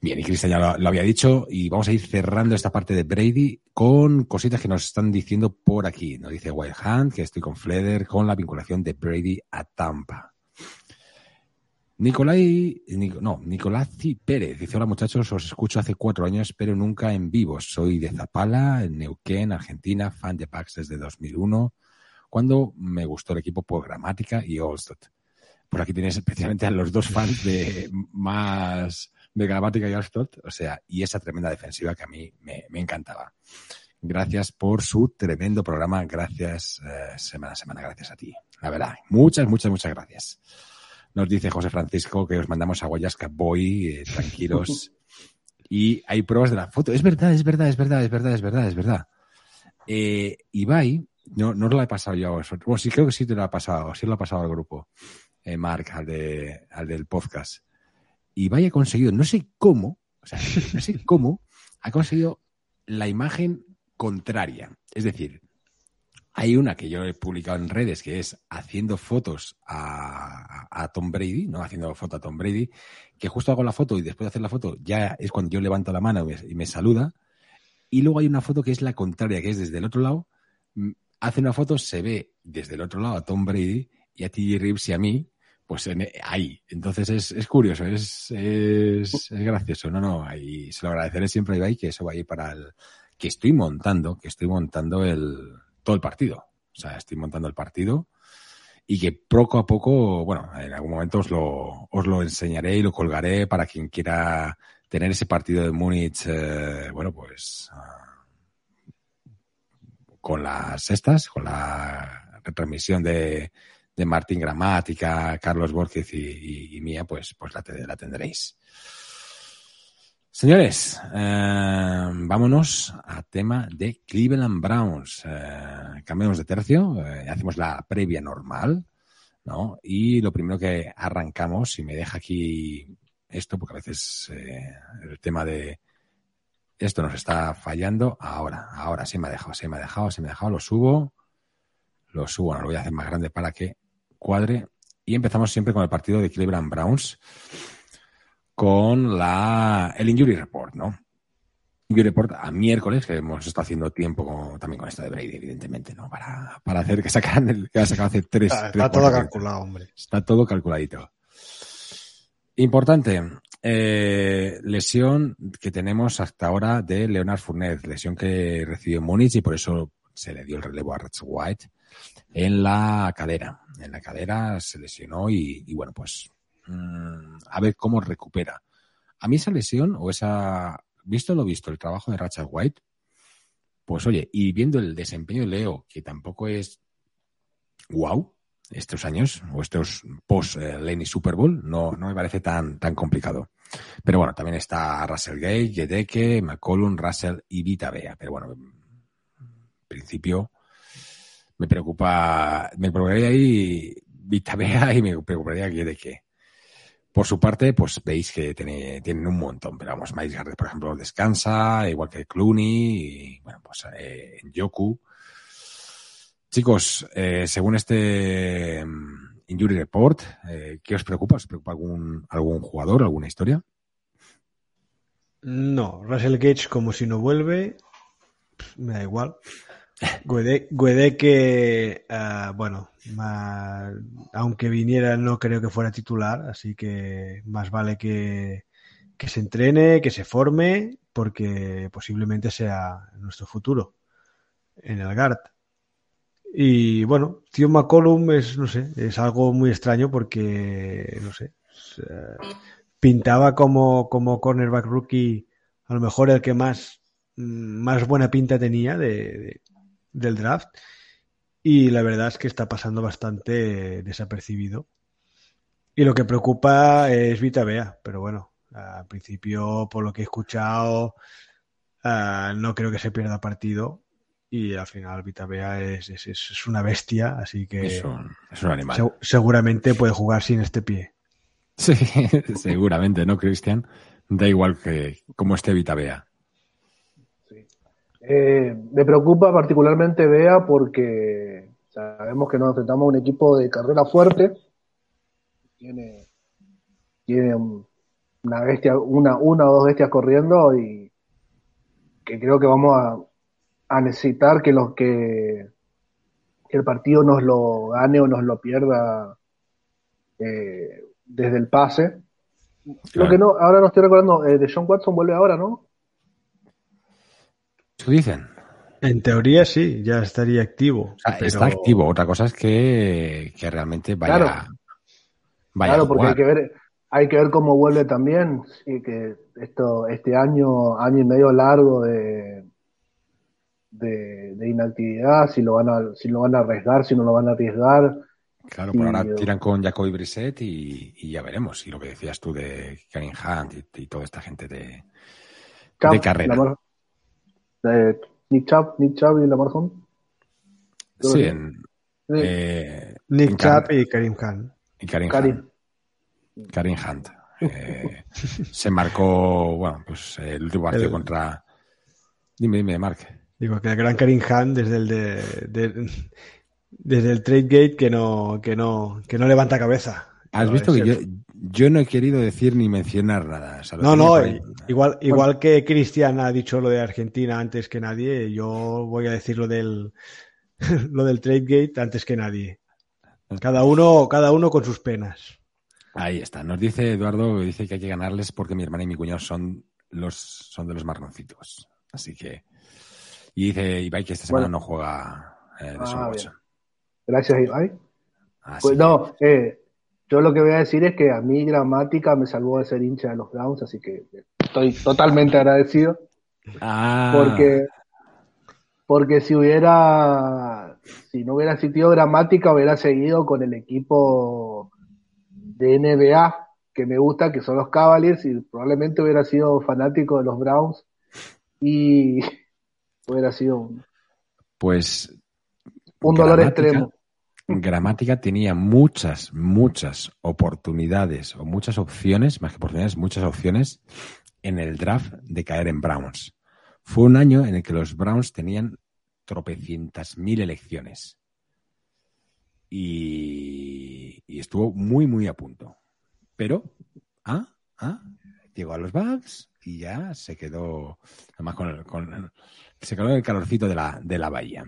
bien, y Cristian ya lo, había dicho, y vamos a ir cerrando esta parte de Brady con cositas que nos están diciendo por aquí. Nos dice Wild Hand que estoy con Fleder con la vinculación de Brady a Tampa. Nicolai, no, Nicolás Pérez dice: Hola muchachos, os escucho hace cuatro años, pero nunca en vivo. Soy de Zapala, en Neuquén, Argentina, fan de Pax desde 2001, cuando me gustó el equipo por Gramática y Allstott. Por aquí tienes especialmente a los dos fans de más de Gramática y Allstott, o sea, y esa tremenda defensiva que a mí me, encantaba. Gracias por su tremendo programa, gracias eh, semana a semana, gracias a ti. La verdad, muchas, muchas, muchas gracias. Nos dice José Francisco que os mandamos a Guayasca Boy, eh, tranquilos. y hay pruebas de la foto. Es verdad, es verdad, es verdad, es verdad, es verdad, es verdad. Eh, Ibai, no, no lo he pasado yo a vosotros. Bueno, sí creo que sí te lo ha pasado, sí lo ha pasado al grupo. Eh, Mark, al, de, al del podcast. Ibai ha conseguido, no sé cómo, o sea, no sé cómo, ha conseguido la imagen contraria. Es decir, hay una que yo he publicado en redes que es haciendo fotos a, Tom Brady, ¿no? Haciendo foto a Tom Brady, que justo hago la foto y después de hacer la foto ya es cuando yo levanto la mano y me, saluda. Y luego hay una foto que es la contraria, que es desde el otro lado. Mm, hace una foto, se ve desde el otro lado a Tom Brady y a TJ Reeves y a mí, pues ahí. Entonces es, curioso, es, es, gracioso. No, no, ahí se lo agradeceré siempre a que eso va a ir para el. que estoy montando, que estoy montando el todo el partido. O sea, estoy montando el partido y que poco a poco, bueno, en algún momento os lo, os lo enseñaré y lo colgaré para quien quiera tener ese partido de Múnich, eh, bueno, pues ah, con las estas, con la retransmisión de, de Martín Gramática, Carlos Borges y, mía, pues, pues la, la tendréis. Señores, eh, vámonos a tema de Cleveland Browns. Eh, cambiamos de tercio, eh, hacemos la previa normal ¿no? Y lo primero que arrancamos, si me deja aquí esto, porque a veces eh, el tema de esto nos está fallando, ahora, ahora sí me ha dejado, sí me ha dejado, sí me ha dejado, lo subo, lo subo, no lo voy a hacer más grande para que cuadre. Y empezamos siempre con el partido de Cleveland Browns con la, el Injury Report, ¿no? Injury Report a miércoles, que hemos estado haciendo tiempo también con esto de Brady, evidentemente, ¿no? Para, para hacer que sacaran el que ha sacado hace tres. Está, tres, todo cuatro, calculado, hombre. Está todo calculadito. Importante, eh, lesión que tenemos hasta ahora de Leonard Fournette, lesión que recibió Múnich y por eso se le dio el relevo a Rich White en la cadera. En la cadera se lesionó y, y bueno, pues mmm, a ver cómo recupera. A mí esa lesión o esa, visto lo visto, el trabajo de Ratchet White, pues oye, y viendo el desempeño de Leo, que tampoco es wow, estos años o estos post eh, Lenny Super Bowl no, no me parece tan, tan complicado. Pero bueno, también está Russell Gay, Gedeke, McCollum, Russell y Vita Bea. Pero bueno, en principio me preocupa, me preocuparía ahí Vita y me preocuparía Gedeke. Por su parte, pues veis que tiene, tienen un montón, pero vamos, Miles Garrett, por ejemplo, descansa, igual que Clooney, y bueno, pues eh, Yoku. Chicos, eh, según este um, Injury Report, eh, ¿qué os preocupa? ¿Os preocupa algún, algún jugador, alguna historia? No, Russell Gage como si no vuelve, me da igual. Guede que, uh, bueno, aunque viniera no creo que fuera titular, así que más vale que, que se entrene, que se forme, porque posiblemente sea nuestro futuro en el GART. Y bueno, tío McCollum es, no sé, es algo muy extraño porque, no sé, pintaba como, como cornerback rookie, a lo mejor el que más, más buena pinta tenía de, del draft. Y la verdad es que está pasando bastante desapercibido. Y lo que preocupa es Vita Bea, pero bueno, al principio, por lo que he escuchado, uh, no creo que se pierda partido y al final Vita Bea es, es, es, una bestia, así que es un, es un animal. Se, seguramente puede jugar sin este pie. Sí, seguramente, ¿no, Cristian? Da igual que como esté Vita Bea. Eh, me preocupa particularmente Bea porque sabemos que nos enfrentamos a un equipo de carrera fuerte. Tiene, tiene una bestia, una, una o dos bestias corriendo y que creo que vamos a, a necesitar que los que, que, el partido nos lo gane o nos lo pierda eh, desde el pase. Claro. Lo que no, ahora no estoy recordando, eh, de John Watson vuelve ahora, ¿no? Eso dicen. En teoría sí, ya estaría activo. O sea, pero... Está activo. Otra cosa es que, que realmente vaya, claro. vaya claro, a porque hay que ver, hay que ver cómo vuelve también, y que esto, este año, año y medio largo de, de, de, inactividad, si lo van a, si lo van a arriesgar, si no lo van a arriesgar. Claro, por y, ahora tiran con Jacoby Brissett y, y, ya veremos. Y lo que decías tú de Karen Hunt y, y toda esta gente de, de carrera. De Nick Chubb, Nick Chubb y Lamar Hunt. Sí, en, eh, Nick Chubb y Karim Khan. Y Karim, Karim. Hunt. Karim Hunt. Eh, se marcó, bueno, pues el último partido el... contra. Dime, dime, Mark. Digo que el gran Karim Hunt desde el de, de, desde el trade gate que no, que no, que no levanta cabeza. Has no, visto que yo, yo, no he querido decir ni mencionar nada. No, no, igual, igual bueno. que Cristian ha dicho lo de Argentina antes que nadie, yo voy a decir lo del, lo del trade gate antes que nadie. Cada uno, cada uno con sus penas. Ahí está. Nos dice Eduardo, dice que hay que ganarles porque mi hermana y mi cuñado son los, son de los marroncitos. Así que. Y dice Ibai que esta semana bueno. no juega eh, de ah, Watson. Gracias, Ibai. Así pues no, eh, yo lo que voy a decir es que a mí gramática me salvó de ser hincha de los Browns, así que estoy totalmente agradecido. Ah. Porque, porque si hubiera, si no hubiera existido gramática, hubiera seguido con el equipo de NBA que me gusta, que son los Cavaliers, y probablemente hubiera sido fanático de los Browns. Y hubiera sido un, pues un dolor extremo. Gramática tenía muchas, muchas oportunidades o muchas opciones, más que oportunidades, muchas opciones en el draft de caer en Browns. Fue un año en el que los Browns tenían tropecientas mil elecciones. Y, estuvo muy, muy a punto. Pero, ah, ah, llegó a los Bucks y ya se quedó, además con, con se quedó el calorcito de la, de la bahía.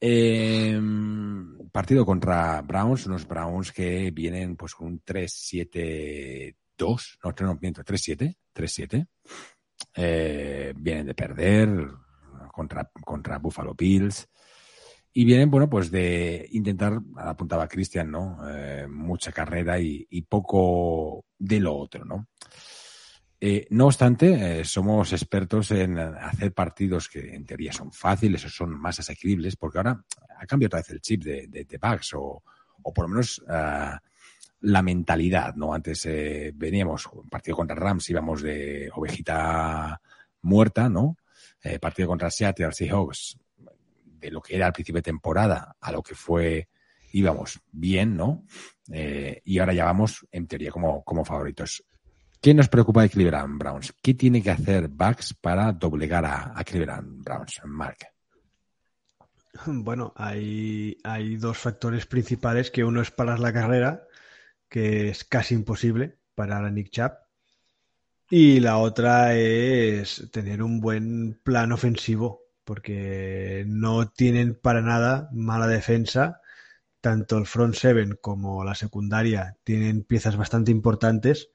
Eh, partido contra Browns, unos Browns que vienen pues con un 3-7-2, no, no miento, 3-7, 3-7. Eh, vienen de perder contra, contra Buffalo Bills. Y vienen, bueno, pues de intentar, apuntaba Cristian, ¿no? Eh, mucha carrera y, y, poco de lo otro, ¿no? Eh, no obstante, eh, somos expertos en hacer partidos que en teoría son fáciles o son más asequibles, porque ahora ha cambiado otra vez el chip de, de, de o, o, por lo menos uh, la mentalidad, ¿no? Antes eh, veníamos, partido contra Rams íbamos de ovejita muerta, ¿no? Eh, partido contra Seattle Seahawks, de lo que era al principio de temporada a lo que fue, íbamos bien, ¿no? Y ahora ya vamos, en teoría, como, como favoritos. ¿Qué nos preocupa de Cleveland Browns? ¿Qué tiene que hacer Bucks para doblegar a, a Cleveland Browns, Mark? Bueno, hay, hay dos factores principales, que uno es parar la carrera, que es casi imposible parar a Nick Chubb, y la otra es tener un buen plan ofensivo, porque no tienen para nada mala defensa. Tanto el front seven como la secundaria tienen piezas bastante importantes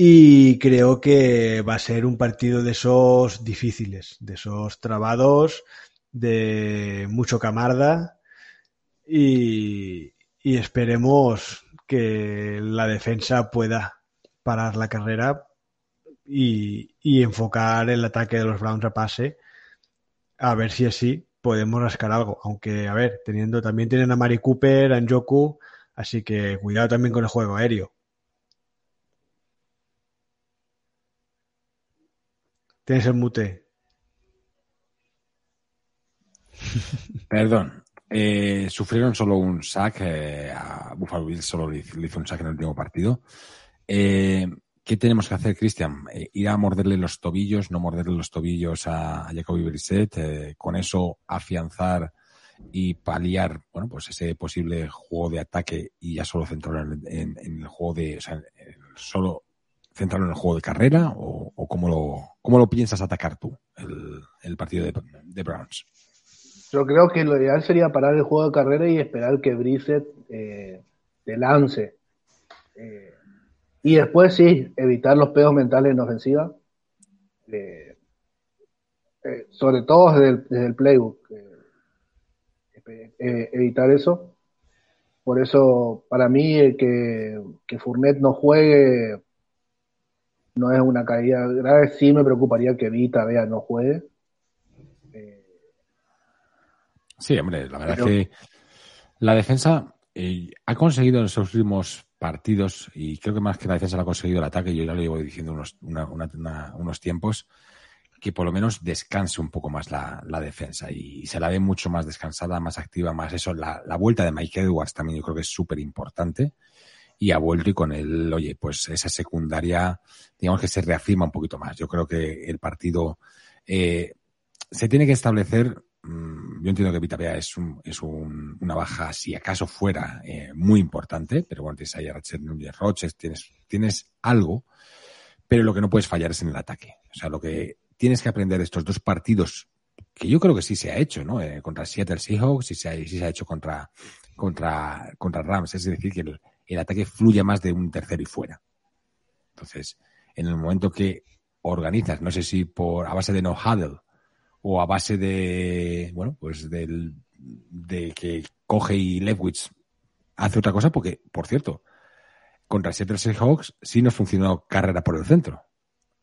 y creo que va a ser un partido de esos difíciles, de esos trabados, de mucho camarda y, esperemos que la defensa pueda parar la carrera y, y, enfocar el ataque de los Browns a pase a ver si así podemos rascar algo. Aunque, a ver, teniendo también tienen a Mari Cooper, a Njoku, así que cuidado también con el juego aéreo. Tienes el mute. Perdón. Eh, sufrieron solo un sack. Eh, a Buffalo Bills solo le hizo un sack en el último partido. Eh, ¿Qué tenemos que hacer, Cristian? Eh, ¿Ir a morderle los tobillos, no morderle los tobillos a, a Jacoby Brissett? Con eso afianzar y paliar, bueno, pues ese posible juego de ataque y ya solo centrarlo en, el juego de, solo centrarlo en el juego de carrera o, o cómo, lo, cómo lo piensas atacar tú el, partido de, Browns? Yo creo que lo ideal sería parar el juego de carrera y esperar que Brissett eh, te lance. Eh, y después sí, evitar los pedos mentales en ofensiva. Eh, sobre todo desde el, playbook. evitar eso. Por eso, para mí, que, que Fournette no juegue no es una caída grave. Sí me preocuparía que Vita vea no juegue. Eh, sí, hombre, la verdad Pero... es que la defensa eh, ha conseguido en los últimos partidos, y creo que más que la defensa lo ha conseguido el ataque, yo ya lo llevo diciendo unos, una, una, una, unos tiempos, que por lo menos descanse un poco más la, la, defensa y se la ve mucho más descansada, más activa, más eso. La, la vuelta de Mike Edwards también yo creo que es súper importante y ha vuelto y con él, oye, pues esa secundaria, digamos que se reafirma un poquito más. Yo creo que el partido eh, se tiene que establecer. Mmm, yo entiendo que Vitapea es, un, es un, una baja, si acaso fuera, eh, muy importante, pero bueno, tienes ahí a Ratchet Núñez Roches, tienes, tienes algo, pero lo que no puedes fallar es en el ataque. O sea, lo que tienes que aprender estos dos partidos, que yo creo que sí se ha hecho, ¿no? Eh, contra Seattle Seahawks, sí se ha, se ha hecho contra, contra, contra Rams, es decir, que el, el ataque fluye más de un tercero y fuera. Entonces, en el momento que organizas, no sé si por a base de no huddle o a base de, bueno, pues del, de que coge y Lewis hace otra cosa, porque, por cierto, contra Seattle Seahawks sí nos funcionó carrera por el centro.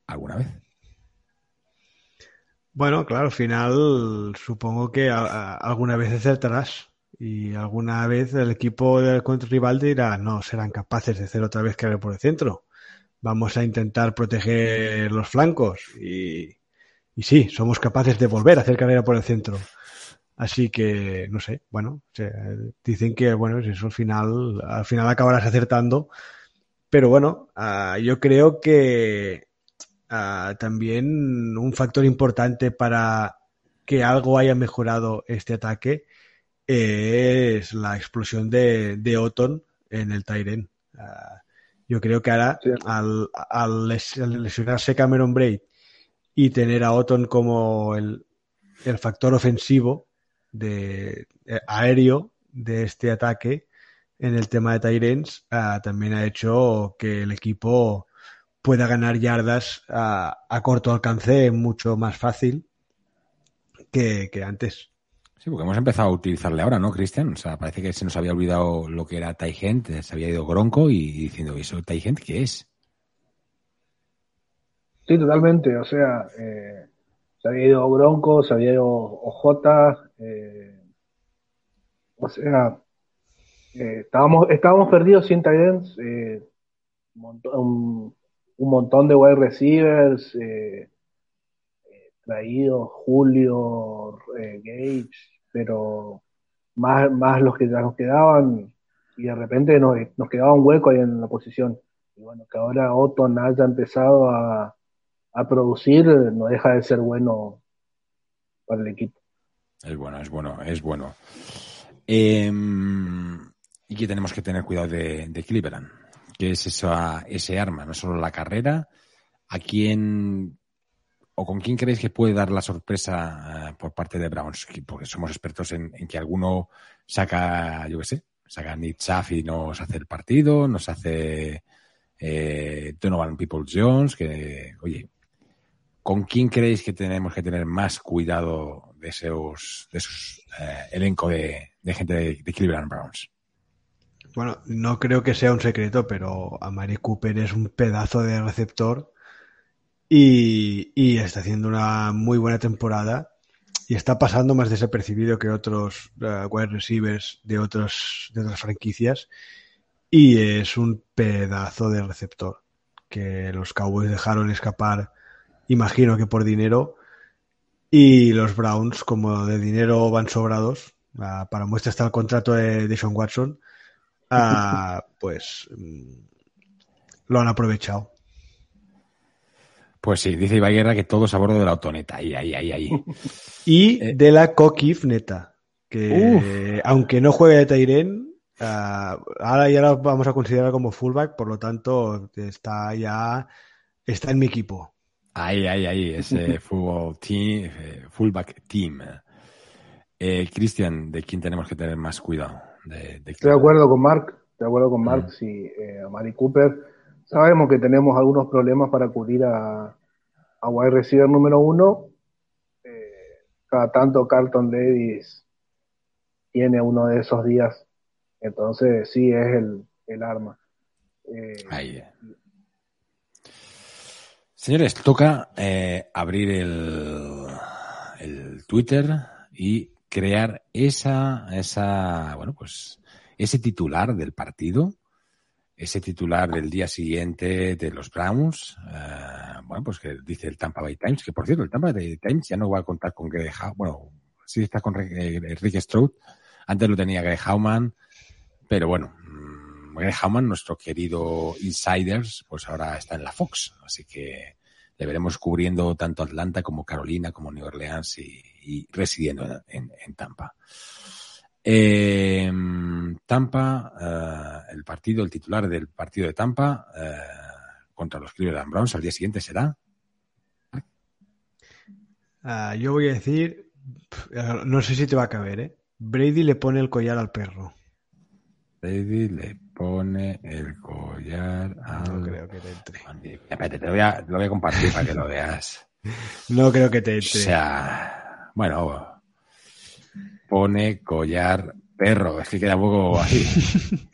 ¿Alguna vez? Bueno, claro, al final supongo que a, a, alguna vez acertarás. Y alguna vez el equipo del contra rival dirá, no, serán capaces de hacer otra vez carrera por el centro. Vamos a intentar proteger los flancos. Y, y sí, somos capaces de volver a hacer carrera por el centro. Así que, no sé, bueno, dicen que, bueno, eso al final, al final acabarás acertando. Pero bueno, uh, yo creo que uh, también un factor importante para que algo haya mejorado este ataque es la explosión de, de Otton en el Tyren. Uh, yo creo que ahora, sí. al, al, lesionarse Cameron Braid y tener a Otton como el, el factor ofensivo de, de, aéreo de este ataque en el tema de Tyrens, uh, también ha hecho que el equipo pueda ganar yardas a, a corto alcance mucho más fácil que, que antes. Sí, porque hemos empezado a utilizarle ahora, ¿no, Cristian? O sea, parece que se nos había olvidado lo que era Taigent, se había ido Gronco y diciendo, ¿y eso Taigent qué es? Sí, totalmente. O sea, eh, se había ido Gronco, se había ido OJ. Eh, o sea, eh, estábamos, estábamos perdidos sin Tyrants. Eh, un, un, montón de wide receivers eh, traídos, Julio, Gage, pero más, más los que ya nos quedaban y de repente nos, nos quedaba un hueco ahí en la posición. Y bueno, que ahora Otton haya empezado a, a producir no deja de ser bueno para el equipo. Es bueno, es bueno, es bueno. Eh, y que tenemos que tener cuidado de, de Cleveland, que es esa, ese arma, no solo la carrera. ¿A quién o con quién creéis que puede dar la sorpresa uh, por parte de Browns? Porque somos expertos en, que alguno saca, yo qué sé, saca Nick y nos hace el partido, nos hace eh, Donovan People Jones, que, oye, ¿con quién creéis que tenemos que tener más cuidado de esos, de esos eh, elenco de, de gente de, de, Cleveland Browns? Bueno, no creo que sea un secreto, pero Amari Cooper es un pedazo de receptor y, está haciendo una muy buena temporada y está pasando más desapercibido que otros uh, wide receivers de, de otras franquicias. Y es un pedazo de receptor que los Cowboys dejaron escapar imagino que por dinero. Y los Browns como de dinero van sobrados uh, para muestra está el contrato de, de Sean Watson uh, pues um, lo han aprovechado pues sí, dice Ibaguerra que todos a bordo de la autoneta. Ahí, ahí, ahí, ahí. y eh. de la Coquif neta. Que Uf. aunque no juegue de Tairen, uh, ahora ya lo vamos a considerar como fullback, por lo tanto, está ya. Está en mi equipo. Ahí, ahí, ahí. Ese fútbol team, fullback team. Eh, Cristian, ¿de quién tenemos que tener más cuidado? De, de Estoy de acuerdo con Mark. Estoy de acuerdo con Mark. Mm. Sí, eh, Mari Cooper Sabemos que tenemos algunos problemas para cubrir a, a wide receiver número uno. Eh, cada tanto Carlton Davis tiene uno de esos días. Entonces, sí, es el, el arma. Eh, Ahí. Señores, toca eh, abrir el, el Twitter y crear esa, esa, bueno, pues ese titular del partido ese titular del día siguiente de los Browns, uh, bueno, pues que dice el Tampa Bay Times, que por cierto, el Tampa Bay Times ya no va a contar con Greg Hauman, bueno, sí está con eh, Rick Stroud, antes lo tenía Greg Hauman, pero bueno, mmm, Greg Hauman, nuestro querido Insiders, pues ahora está en la Fox, así que le veremos cubriendo tanto Atlanta como Carolina, como New Orleans y, residiendo en, en, en Tampa. Eh, Tampa, eh, el partido, el titular del partido de Tampa eh, contra los Cleveland Browns al día siguiente será. Uh, yo voy a decir, no sé si te va a caber, ¿eh? Brady le pone el collar al perro. Brady le pone el collar al. No creo que te entre. Espérate, te lo voy a, lo voy a compartir para que lo veas. No creo que te entre. O sea, bueno, pone collar perro. Es que queda un poco así.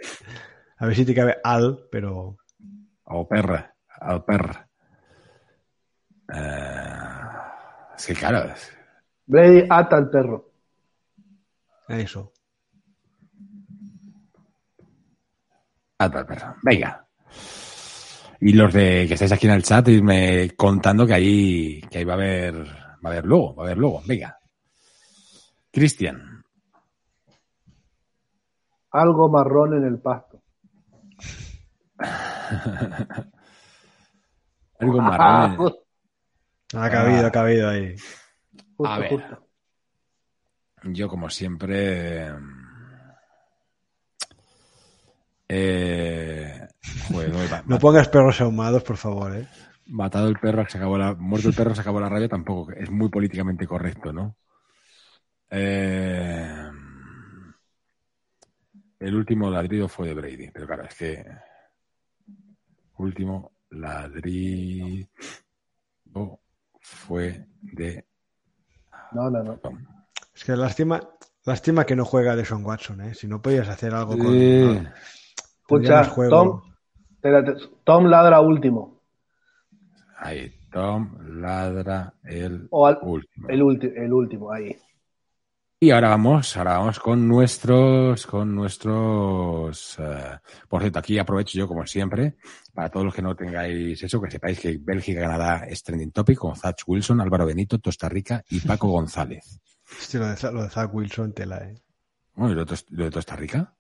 A ver si te cabe al, pero. O perra, al perra. Uh, es que claro. Es... Brady ata al perro. Eso. Ata al perro. Venga. Y los de que estáis aquí en el chat, irme contando que ahí, que ahí va a haber, va a haber luego, va a haber luego. Venga. Cristian. Algo marrón en el pasto. Algo marrón. en- Ha cabido, ha cabido ahí. Justo, A ver. justo. Yo, como siempre. Eh, No pongas perros ahumados, por favor, ¿eh? matado el perro, se acabó la, muerto el perro, se acabó la rabia, tampoco es muy políticamente correcto, ¿no? Eh, el último ladrido fue de Brady, pero claro, es que último ladrido fue de No, no, no. Tom. Es que lástima, lástima que no juega de Sean Watson, ¿eh? Si no podías hacer algo con. Sí. juego. Tom, espérate, Tom ladra último. Ahí, Tom ladra el O al- último. el, ulti- el último, ahí. Y ahora vamos, ahora vamos con nuestros, con nuestros. eh, por cierto, aquí aprovecho yo, como siempre, para todos los que no tengáis eso, que sepáis que Bélgica-Canadá es trending topic con Zach Wilson, Álvaro Benito, Costa Rica y Paco González. Hostia, lo de, lo de Zach Wilson, tela, ¿eh? Bueno, ¿y lo de, Tos- lo de Costa Rica?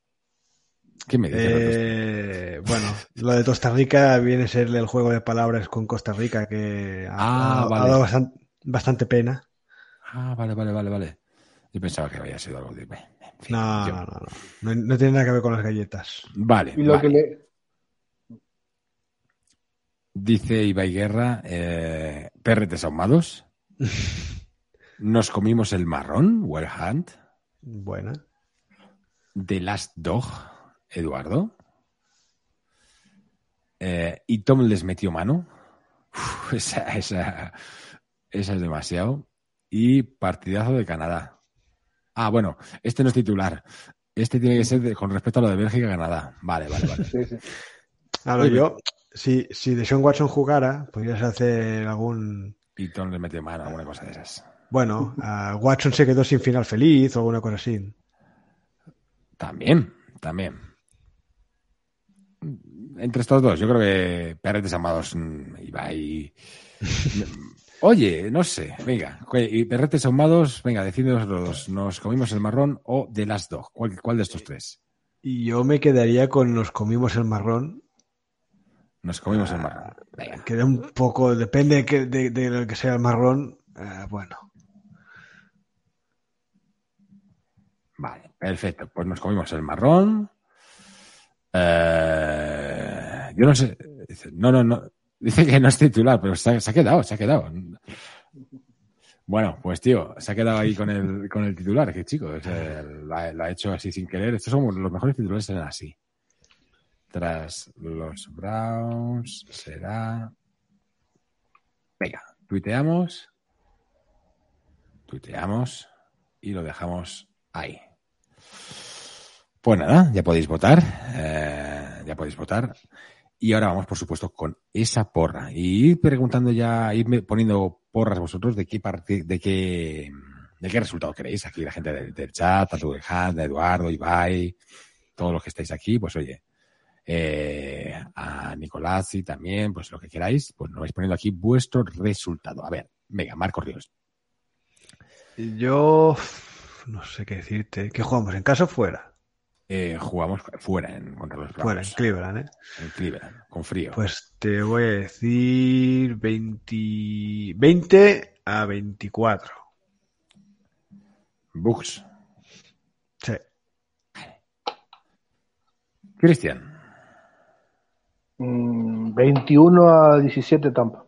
¿Qué me dice? lo de Costa- Eh, bueno, lo de Costa Rica viene a ser el juego de palabras con Costa Rica que ha, Ah, ha- ha vale. dado bastan- bastante pena. Ah, vale, vale, vale, vale. Yo pensaba que había sido algo de. en fin, No, yo- no, no, no. No, tiene nada que ver con las galletas. Vale, Y lo vale. que le. Dice Ibai Guerra, eh, perretes ahumados. Nos comimos el marrón, Well Hunt. Buena. The Last Dog, Eduardo. Eh, y Tom les metió mano. Uf, esa, esa, esa es demasiado. Y partidazo de Canadá. Ah, bueno, este no es titular. Este tiene que ser de- con respecto a lo de Bélgica-Canadá. Vale, vale, vale. Sí, Oye, yo, si, si Deshaun Watson jugara, podrías hacer algún. Y Tom les metió mano, alguna cosa de esas. Bueno, Watson se quedó sin final feliz o alguna cosa así. También, también. Entre estos dos, yo creo que Perretes Amados mm, Ibai. Oye, no sé, venga, ¿cuál- y Perretes Ahumados, venga, decidnos los dos. ¿Nos comimos el marrón o The Last Dog? ¿Cuál, cuál de estos tres? Y yo me quedaría con nos comimos el marrón. Nos comimos el marrón. Venga. Queda un poco, depende de, que- de, de lo que sea el marrón. eh, bueno, Vale, perfecto. Pues nos comimos el marrón. Eh, yo no sé. No, no, no. Dice que no es titular, pero se ha, quedado, se ha quedado. Bueno, pues tío, se ha quedado ahí con el, con el titular, que chico, o lo ha hecho así sin querer. Estos son los mejores titulares, serán así. Tras los Browns será. Venga, tuiteamos. Tuiteamos y lo dejamos ahí. Pues nada, ya podéis votar. eh, ya podéis votar. Y ahora vamos, por supuesto, con esa porra. Y ir preguntando ya, irme poniendo porras vosotros de qué parte, de qué, de qué resultado queréis. Aquí la gente del, chat, tanto de Han, de Eduardo, Ibai, todos los que estáis aquí, pues oye, eh, a Nicolás y también, pues lo que queráis, pues nos vais poniendo aquí vuestro resultado. A ver, venga, Marcos Ríos. yo no sé qué decirte. ¿Qué jugamos? ¿En casa o fuera? Eh, jugamos fuera en, contra los Browns. Fuera, en Cleveland, ¿eh? En Cleveland, con frío. Pues te voy a decir 20, 20 a 24. Bucks. Sí. Cristian. Mm, 21 a 17 Tampa.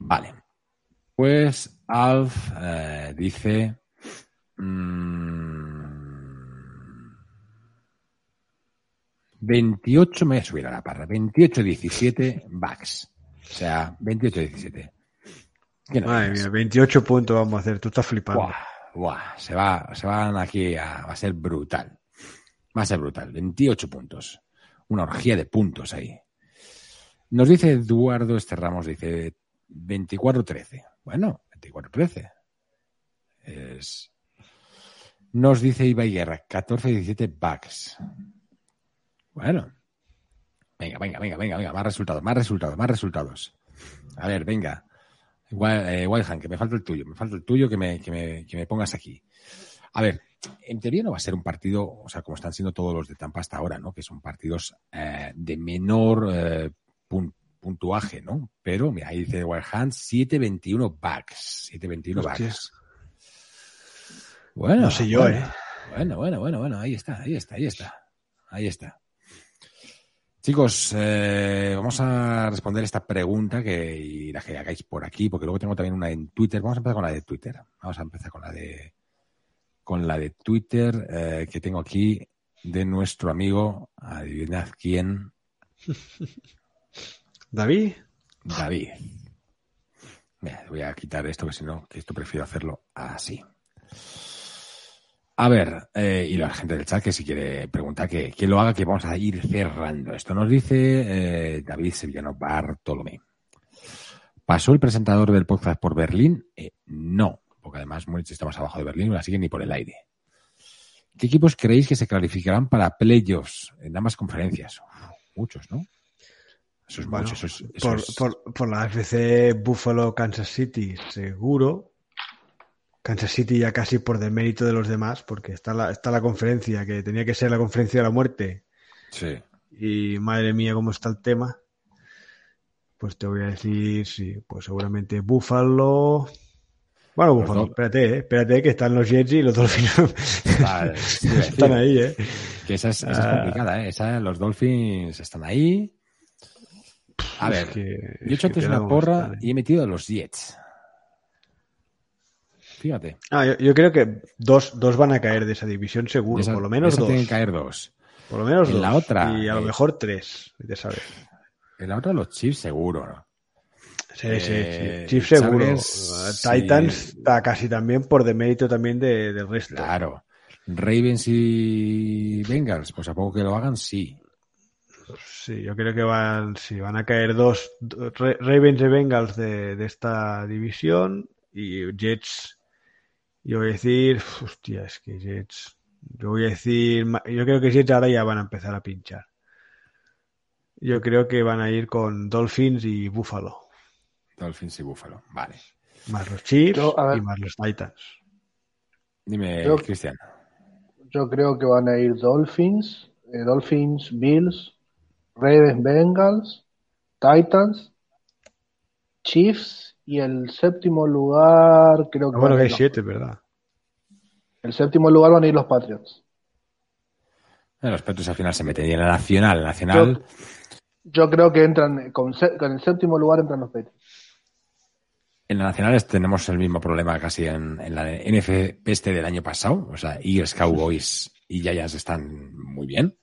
Vale. Pues Alf eh, dice. Mm, 28, me voy a subir a la parra. 28-17 Bucks. O sea, 28-17. ¿Qué no Madre mía, 28 puntos vamos a hacer. Tú estás flipando. Buah, buah, se, va, se van aquí a, va a ser brutal. Va a ser brutal. 28 puntos. Una orgía de puntos ahí. Nos dice Eduardo Este Ramos, dice 24-13. Bueno, 24-13. Es... Nos dice Ibai Guerra, 14-17 Bucks. Bueno. Venga, venga, venga, venga, venga, más resultados, más resultados, más resultados. A ver, venga. eh, Wildhand, que me falta el tuyo, me falta el tuyo que me, que me, que me pongas aquí. A ver, en teoría no va a ser un partido, o sea, como están siendo todos los de Tampa hasta ahora, ¿no? Que son partidos eh, de menor eh, pun- puntuaje, ¿no? Pero, mira, ahí dice Wildhand 7-21 backs. 7-21 Hostia. backs. Bueno, No sé yo, bueno, ¿eh? Bueno, bueno, bueno, bueno, ahí está, ahí está, ahí está. Ahí está. Chicos, eh, vamos a responder esta pregunta que, y la que hagáis por aquí, porque luego tengo también una en Twitter. Vamos a empezar con la de Twitter. Vamos a empezar con la de con la de Twitter eh, que tengo aquí de nuestro amigo, adivinad quién, David, David. Mira, voy a quitar esto, que si no, que esto prefiero hacerlo así. A ver, eh, y la gente del chat que si quiere preguntar que, que lo haga, que vamos a ir cerrando. Esto nos dice eh, David Sevillano Bartolomé. ¿Pasó el presentador del podcast por Berlín? Eh, no, porque además Múnich está más abajo de Berlín, así que ni por el aire. ¿Qué equipos creéis que se clasificarán para playoffs en ambas conferencias? Muchos, ¿no? Eso es Bueno, mucho, eso es- eso por, por- por la FC Buffalo Kansas City, seguro. Kansas City ya casi por demérito de los demás, porque está la, está la conferencia, que tenía que ser la conferencia de la muerte. Sí. Y madre mía, cómo está el tema. Pues te voy a decir, sí, pues seguramente Buffalo. Bueno, Buffalo, espérate, eh, espérate, que están los Jets y los Dolphins. Vale, están ahí, ¿eh? Que esa es, esa es Ah. complicada, ¿eh? Esa, los Dolphins están ahí. A ver, que- yo he hecho antes una porra y he metido a los Jets. Fíjate. Ah, yo, yo creo que dos, dos van a caer de esa división seguro, esa- por lo menos dos. tienen que caer dos. Por lo menos En dos. la otra, Y a lo eh, mejor tres, de saber. En la otra los Chiefs seguro, ¿no? Sí, Eh, sí, sí. Chiefs seguro. Titans sí. está casi también por demérito también de, del resto. Claro. Ravens y Bengals, pues a poco que lo hagan, sí. Sí, yo creo que van, sí, van a caer dos, do- Ra- Ravens y Bengals de, de esta división y Jets. Yo voy a decir, hostia, es que Jets. Yo voy a decir, yo creo que Jets ahora ya van a empezar a pinchar. Yo creo que van a ir con Dolphins y Buffalo, Dolphins y Buffalo. Vale. más los Chiefs Yo, a ver. y más los Titans. Dime, Yo- Cristian. Yo creo que van a ir Dolphins, eh, Dolphins, Bills, Ravens, Bengals, Titans, Chiefs y el séptimo lugar creo que Ah, bueno, que hay los- siete, ¿verdad? el séptimo lugar van a ir los Patriots. Los Patriots al final se meten y en la nacional, nacional, Yo creo que entran con, el séptimo lugar entran los Patriots. en la nacional tenemos el mismo problema casi en, en la NFP este del año pasado. O sea, Eagles, Cowboys y Giants están muy bien.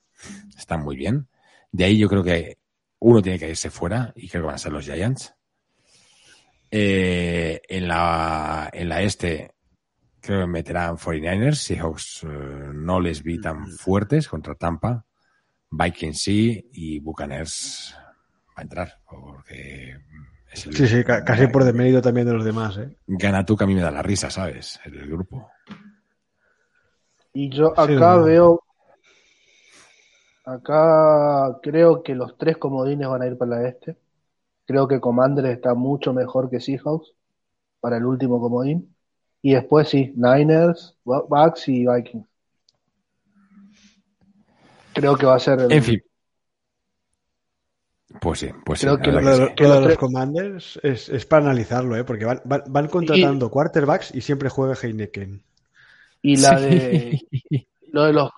Están muy bien. De ahí yo creo que uno tiene que irse fuera y creo que van a ser los Giants. Eh, en la en la este creo que meterán 49ers, Seahawks eh, no les vi tan fuertes contra Tampa, Vikings sí y Buccaneers va a entrar porque es el- Sí, sí, ca- casi por demérito también de los demás, ¿eh? Gana tú que a mí me da la risa, ¿sabes? El grupo. Y yo acá veo, acá creo que los tres comodines van a ir para la este. Creo que Commanders está mucho mejor que Seahawks para el último comodín. Y después sí, Niners, Bu- Bucks y Vikings. Creo que va a ser el- En fin. Pues sí, pues sí. Creo la que Lo de, que lo- sí. que lo de los Commanders es, es para analizarlo, ¿eh? Porque van, van, van contratando quarterbacks y siempre juega Heineken. y la Sí. de lo de los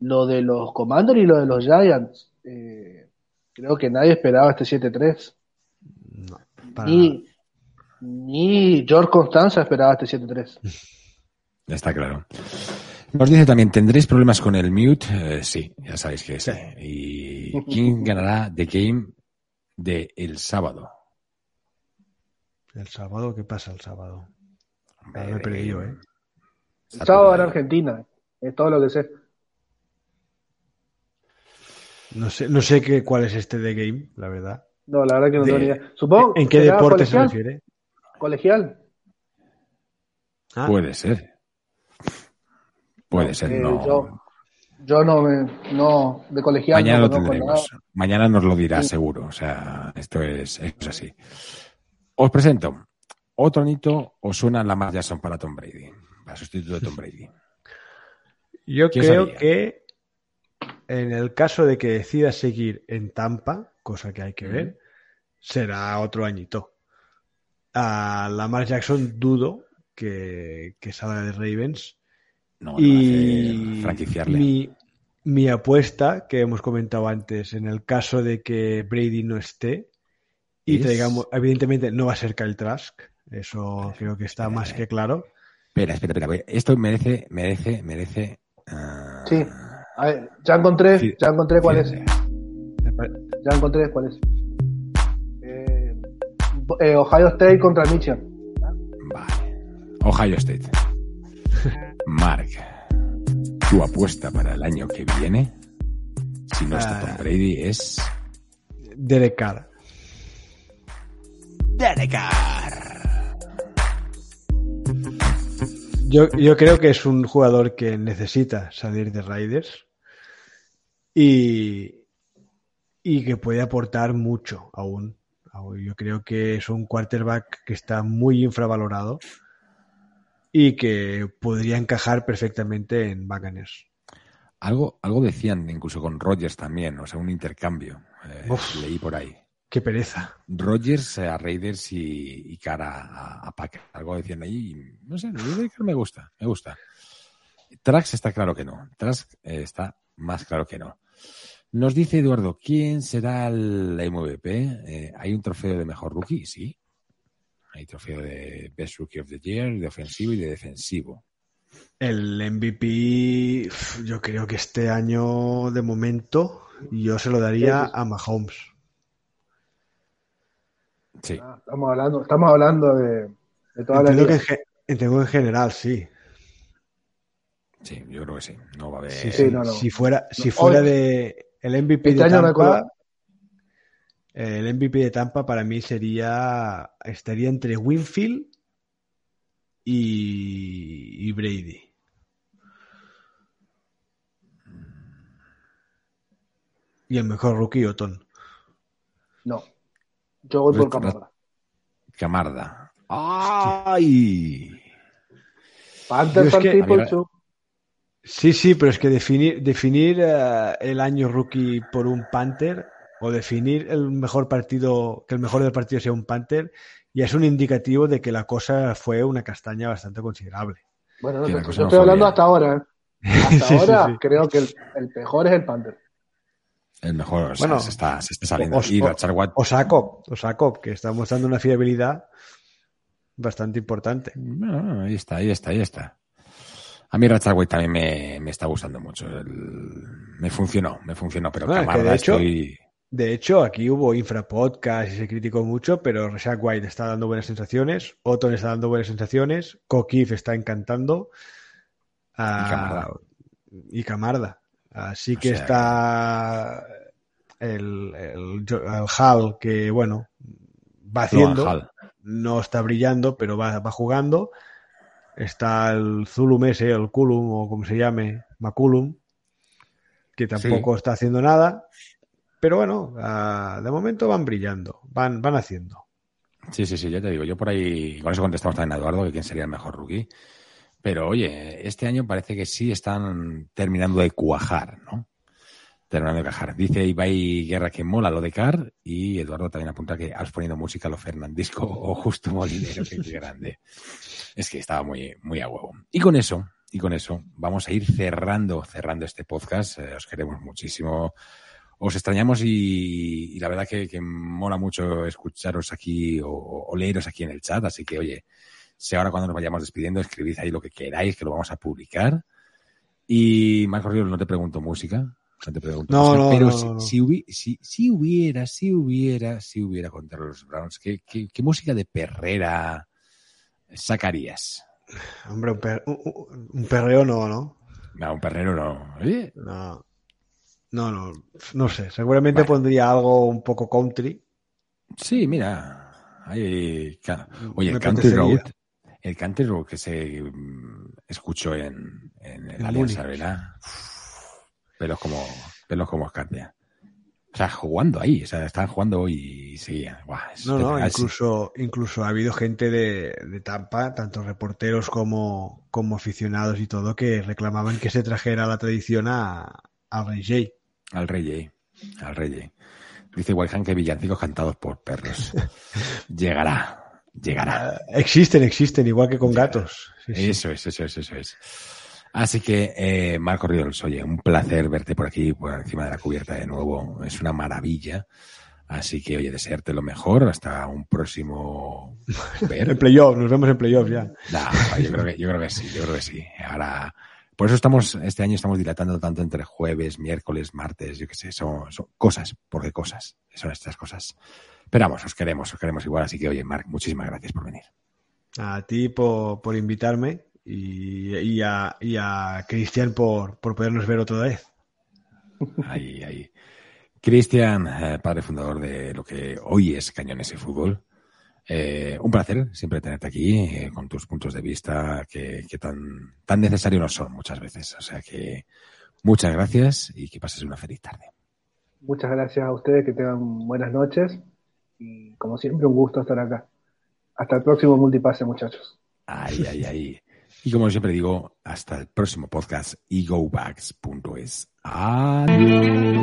lo de los Commanders y lo de los Giants. eh, creo que nadie esperaba este 7-3. No, para. Ni, ni George Constanza esperaba este 7-3. Está claro. Nos dice también, ¿tendréis problemas con el mute? Eh, sí, ya sabéis que sí. ¿Y quién ganará The Game de el sábado? El sábado, ¿qué pasa el sábado? Me he perdido, ¿eh? El sábado en. Argentina. Es todo lo que sé. No sé, no sé qué, cuál es este de game, la verdad. No, la verdad que no De- tengo ni idea. Supongo ¿En qué ¿será deporte se refiere? Colegial. Ah, Puede ser. Puede No, ser, eh, no. yo- Yo no me, no, de colegial Mañana no lo tendremos. Mañana nos lo dirá Sí. seguro. O sea, esto es, esto es así. Os presento ¿Otro anito o suena la más Jackson para Tom Brady? Para sustituto de Tom Brady. Yo creo que en el caso de que decida seguir en Tampa, cosa que hay que ver, será otro añito. A Lamar Jackson dudo que, salga de Ravens. No, y franquiciarle. Mi, mi apuesta que hemos comentado antes, en el caso de que Brady no esté y traigamos, evidentemente no va a ser Kyle Trask, eso creo que está más que claro. Espera, espera, espera. Esto merece, merece, merece. Uh... Sí. A ver, ya encontré, ya encontré cuál es. Ya encontré cuál es. Eh, eh, Ohio State contra Michigan. Vale. Ohio State. Mark, tu apuesta para el año que viene, si no está Tom ah. Brady, es. Derek Carr. Derek Carr. Yo, creo que es un jugador que necesita salir de Raiders y, y que puede aportar mucho aún. Yo creo que es un quarterback que está muy infravalorado y que podría encajar perfectamente en Buccaneers. Algo, algo decían incluso con Rogers también, o sea, un intercambio. Eh, leí por ahí. Qué pereza. Rogers a Raiders y, cara a, Packer. Algo decían ahí. No sé, me gusta, me gusta. Trax está claro que no. Trax eh, está más claro que no. Nos dice Eduardo, ¿quién será el MVP? Eh, ¿Hay un trofeo de mejor rookie? Sí. Hay trofeo de Best Rookie of the Year, de ofensivo y de defensivo. El MVP, yo creo que este año, de momento, yo se lo daría a Mahomes. Sí. Ah, estamos hablando, estamos hablando de, de toda la que en, general, sí. Sí, yo creo que sí. No va a haber. Si fuera, si fuera de el MVP este de Tampa, el MVP de Tampa para mí sería estaría entre Winfield y, y Brady. Y el mejor rookie, Otón. No. Yo voy por Camarda. Camarda. ¡Ay! Panthers Sí, sí, pero es que definir, definir eh, el año rookie por un Panther o definir el mejor partido, que el mejor del partido sea un Panther, ya es un indicativo de que la cosa fue una castaña bastante considerable. Bueno, no, yo estoy hablando hasta ahora. ¿eh? Hasta ahora creo que el, mejor es el Panther. El mejor, bueno, se, está, se está saliendo. O, Osakov, que está mostrando una fiabilidad bastante importante. Bueno, ahí está, ahí está, ahí está. A mí Ratchet también me, me, está gustando mucho. me funcionó, me funcionó, pero de hecho, De hecho, aquí hubo infrapodcast y se criticó mucho, pero Rashad White está dando buenas sensaciones, Otton está dando buenas sensaciones, Kokif está encantando. y Camarda. Así que está el, el, Hal que, bueno, va haciendo, no está brillando, pero va, va jugando. Está el Zulum ese, el Kulum, o como se llame, Maculum, que tampoco está haciendo nada. Pero bueno, ah, de momento van brillando, van, van haciendo. Sí, sí, sí, ya te digo. Yo por ahí, con eso contestamos también a Eduardo, que quién sería el mejor rookie. Pero oye, este año parece que sí están terminando de cuajar, ¿no? Terminando de cuajar. Dice Ibai Guerra que mola lo de Car y Eduardo también apunta que has ponido música a lo Fernandisco o justo Molinero, que grande. Es que estaba muy, muy a huevo. Y con eso, y con eso, vamos a ir cerrando, cerrando este podcast. Eh, os queremos muchísimo. Os extrañamos y, la verdad que, mola mucho escucharos aquí o, o leeros aquí en el chat. Así que, oye, si ahora cuando nos vayamos despidiendo, escribid ahí lo que queráis, que lo vamos a publicar. Y Marco Ríos, no te pregunto música. No te pregunto no, música, pero si, si, hubiera, si hubiera, si hubiera contra los Browns, ¿qué, qué, música de perrera sacarías? Hombre, un, un, perreo no, ¿no? No, un perrero no. No. No, no, no sé. Seguramente pondría algo un poco country. Sí, mira. Oye, el Country Road el country que se mm, escuchó en, en, en Alianza Arena, pelos como, pelos como escarpia. O sea, jugando ahí, o sea, estaban jugando y seguían. no, no, incluso, incluso ha habido gente de, de, Tampa, tanto reporteros como, como aficionados y todo, que reclamaban que se trajera la tradición a, al Rey J. Al Rey J. Al Rey J. Dice Wayhan que villancicos cantados por perros. llegará, llegará. Existen, existen, igual que con gatos. Eso es, eso es, eso es. Así que, eh, Marco Riols, oye, un placer verte por aquí, por encima de la cubierta de nuevo. Es una maravilla. Así que, oye, desearte lo mejor hasta un próximo ver. en playoff, nos vemos en playoff ya. yo, creo que, yo creo que sí, yo creo que sí. Ahora, por eso estamos, este año estamos dilatando tanto entre jueves, miércoles, martes, yo qué sé, son, son cosas, porque cosas, son estas cosas. Pero vamos, os queremos, os queremos igual. Así que, oye, Marc, muchísimas gracias por venir. A ti por, por invitarme y, y, a, y a Cristian por, por podernos ver otra vez. Ahí, ahí. Cristian, eh, padre fundador de lo que hoy es Cañones y Fútbol. Eh, un placer siempre tenerte aquí eh, con tus puntos de vista que, que, tan, tan necesarios nos son muchas veces. O sea que muchas gracias y que pases una feliz tarde. Muchas gracias a ustedes, que tengan buenas noches y como siempre un gusto estar acá. Hasta el próximo multipase, muchachos. Ay, ay, ay. Y como siempre digo, hasta el próximo podcast, egobags.es. Adiós.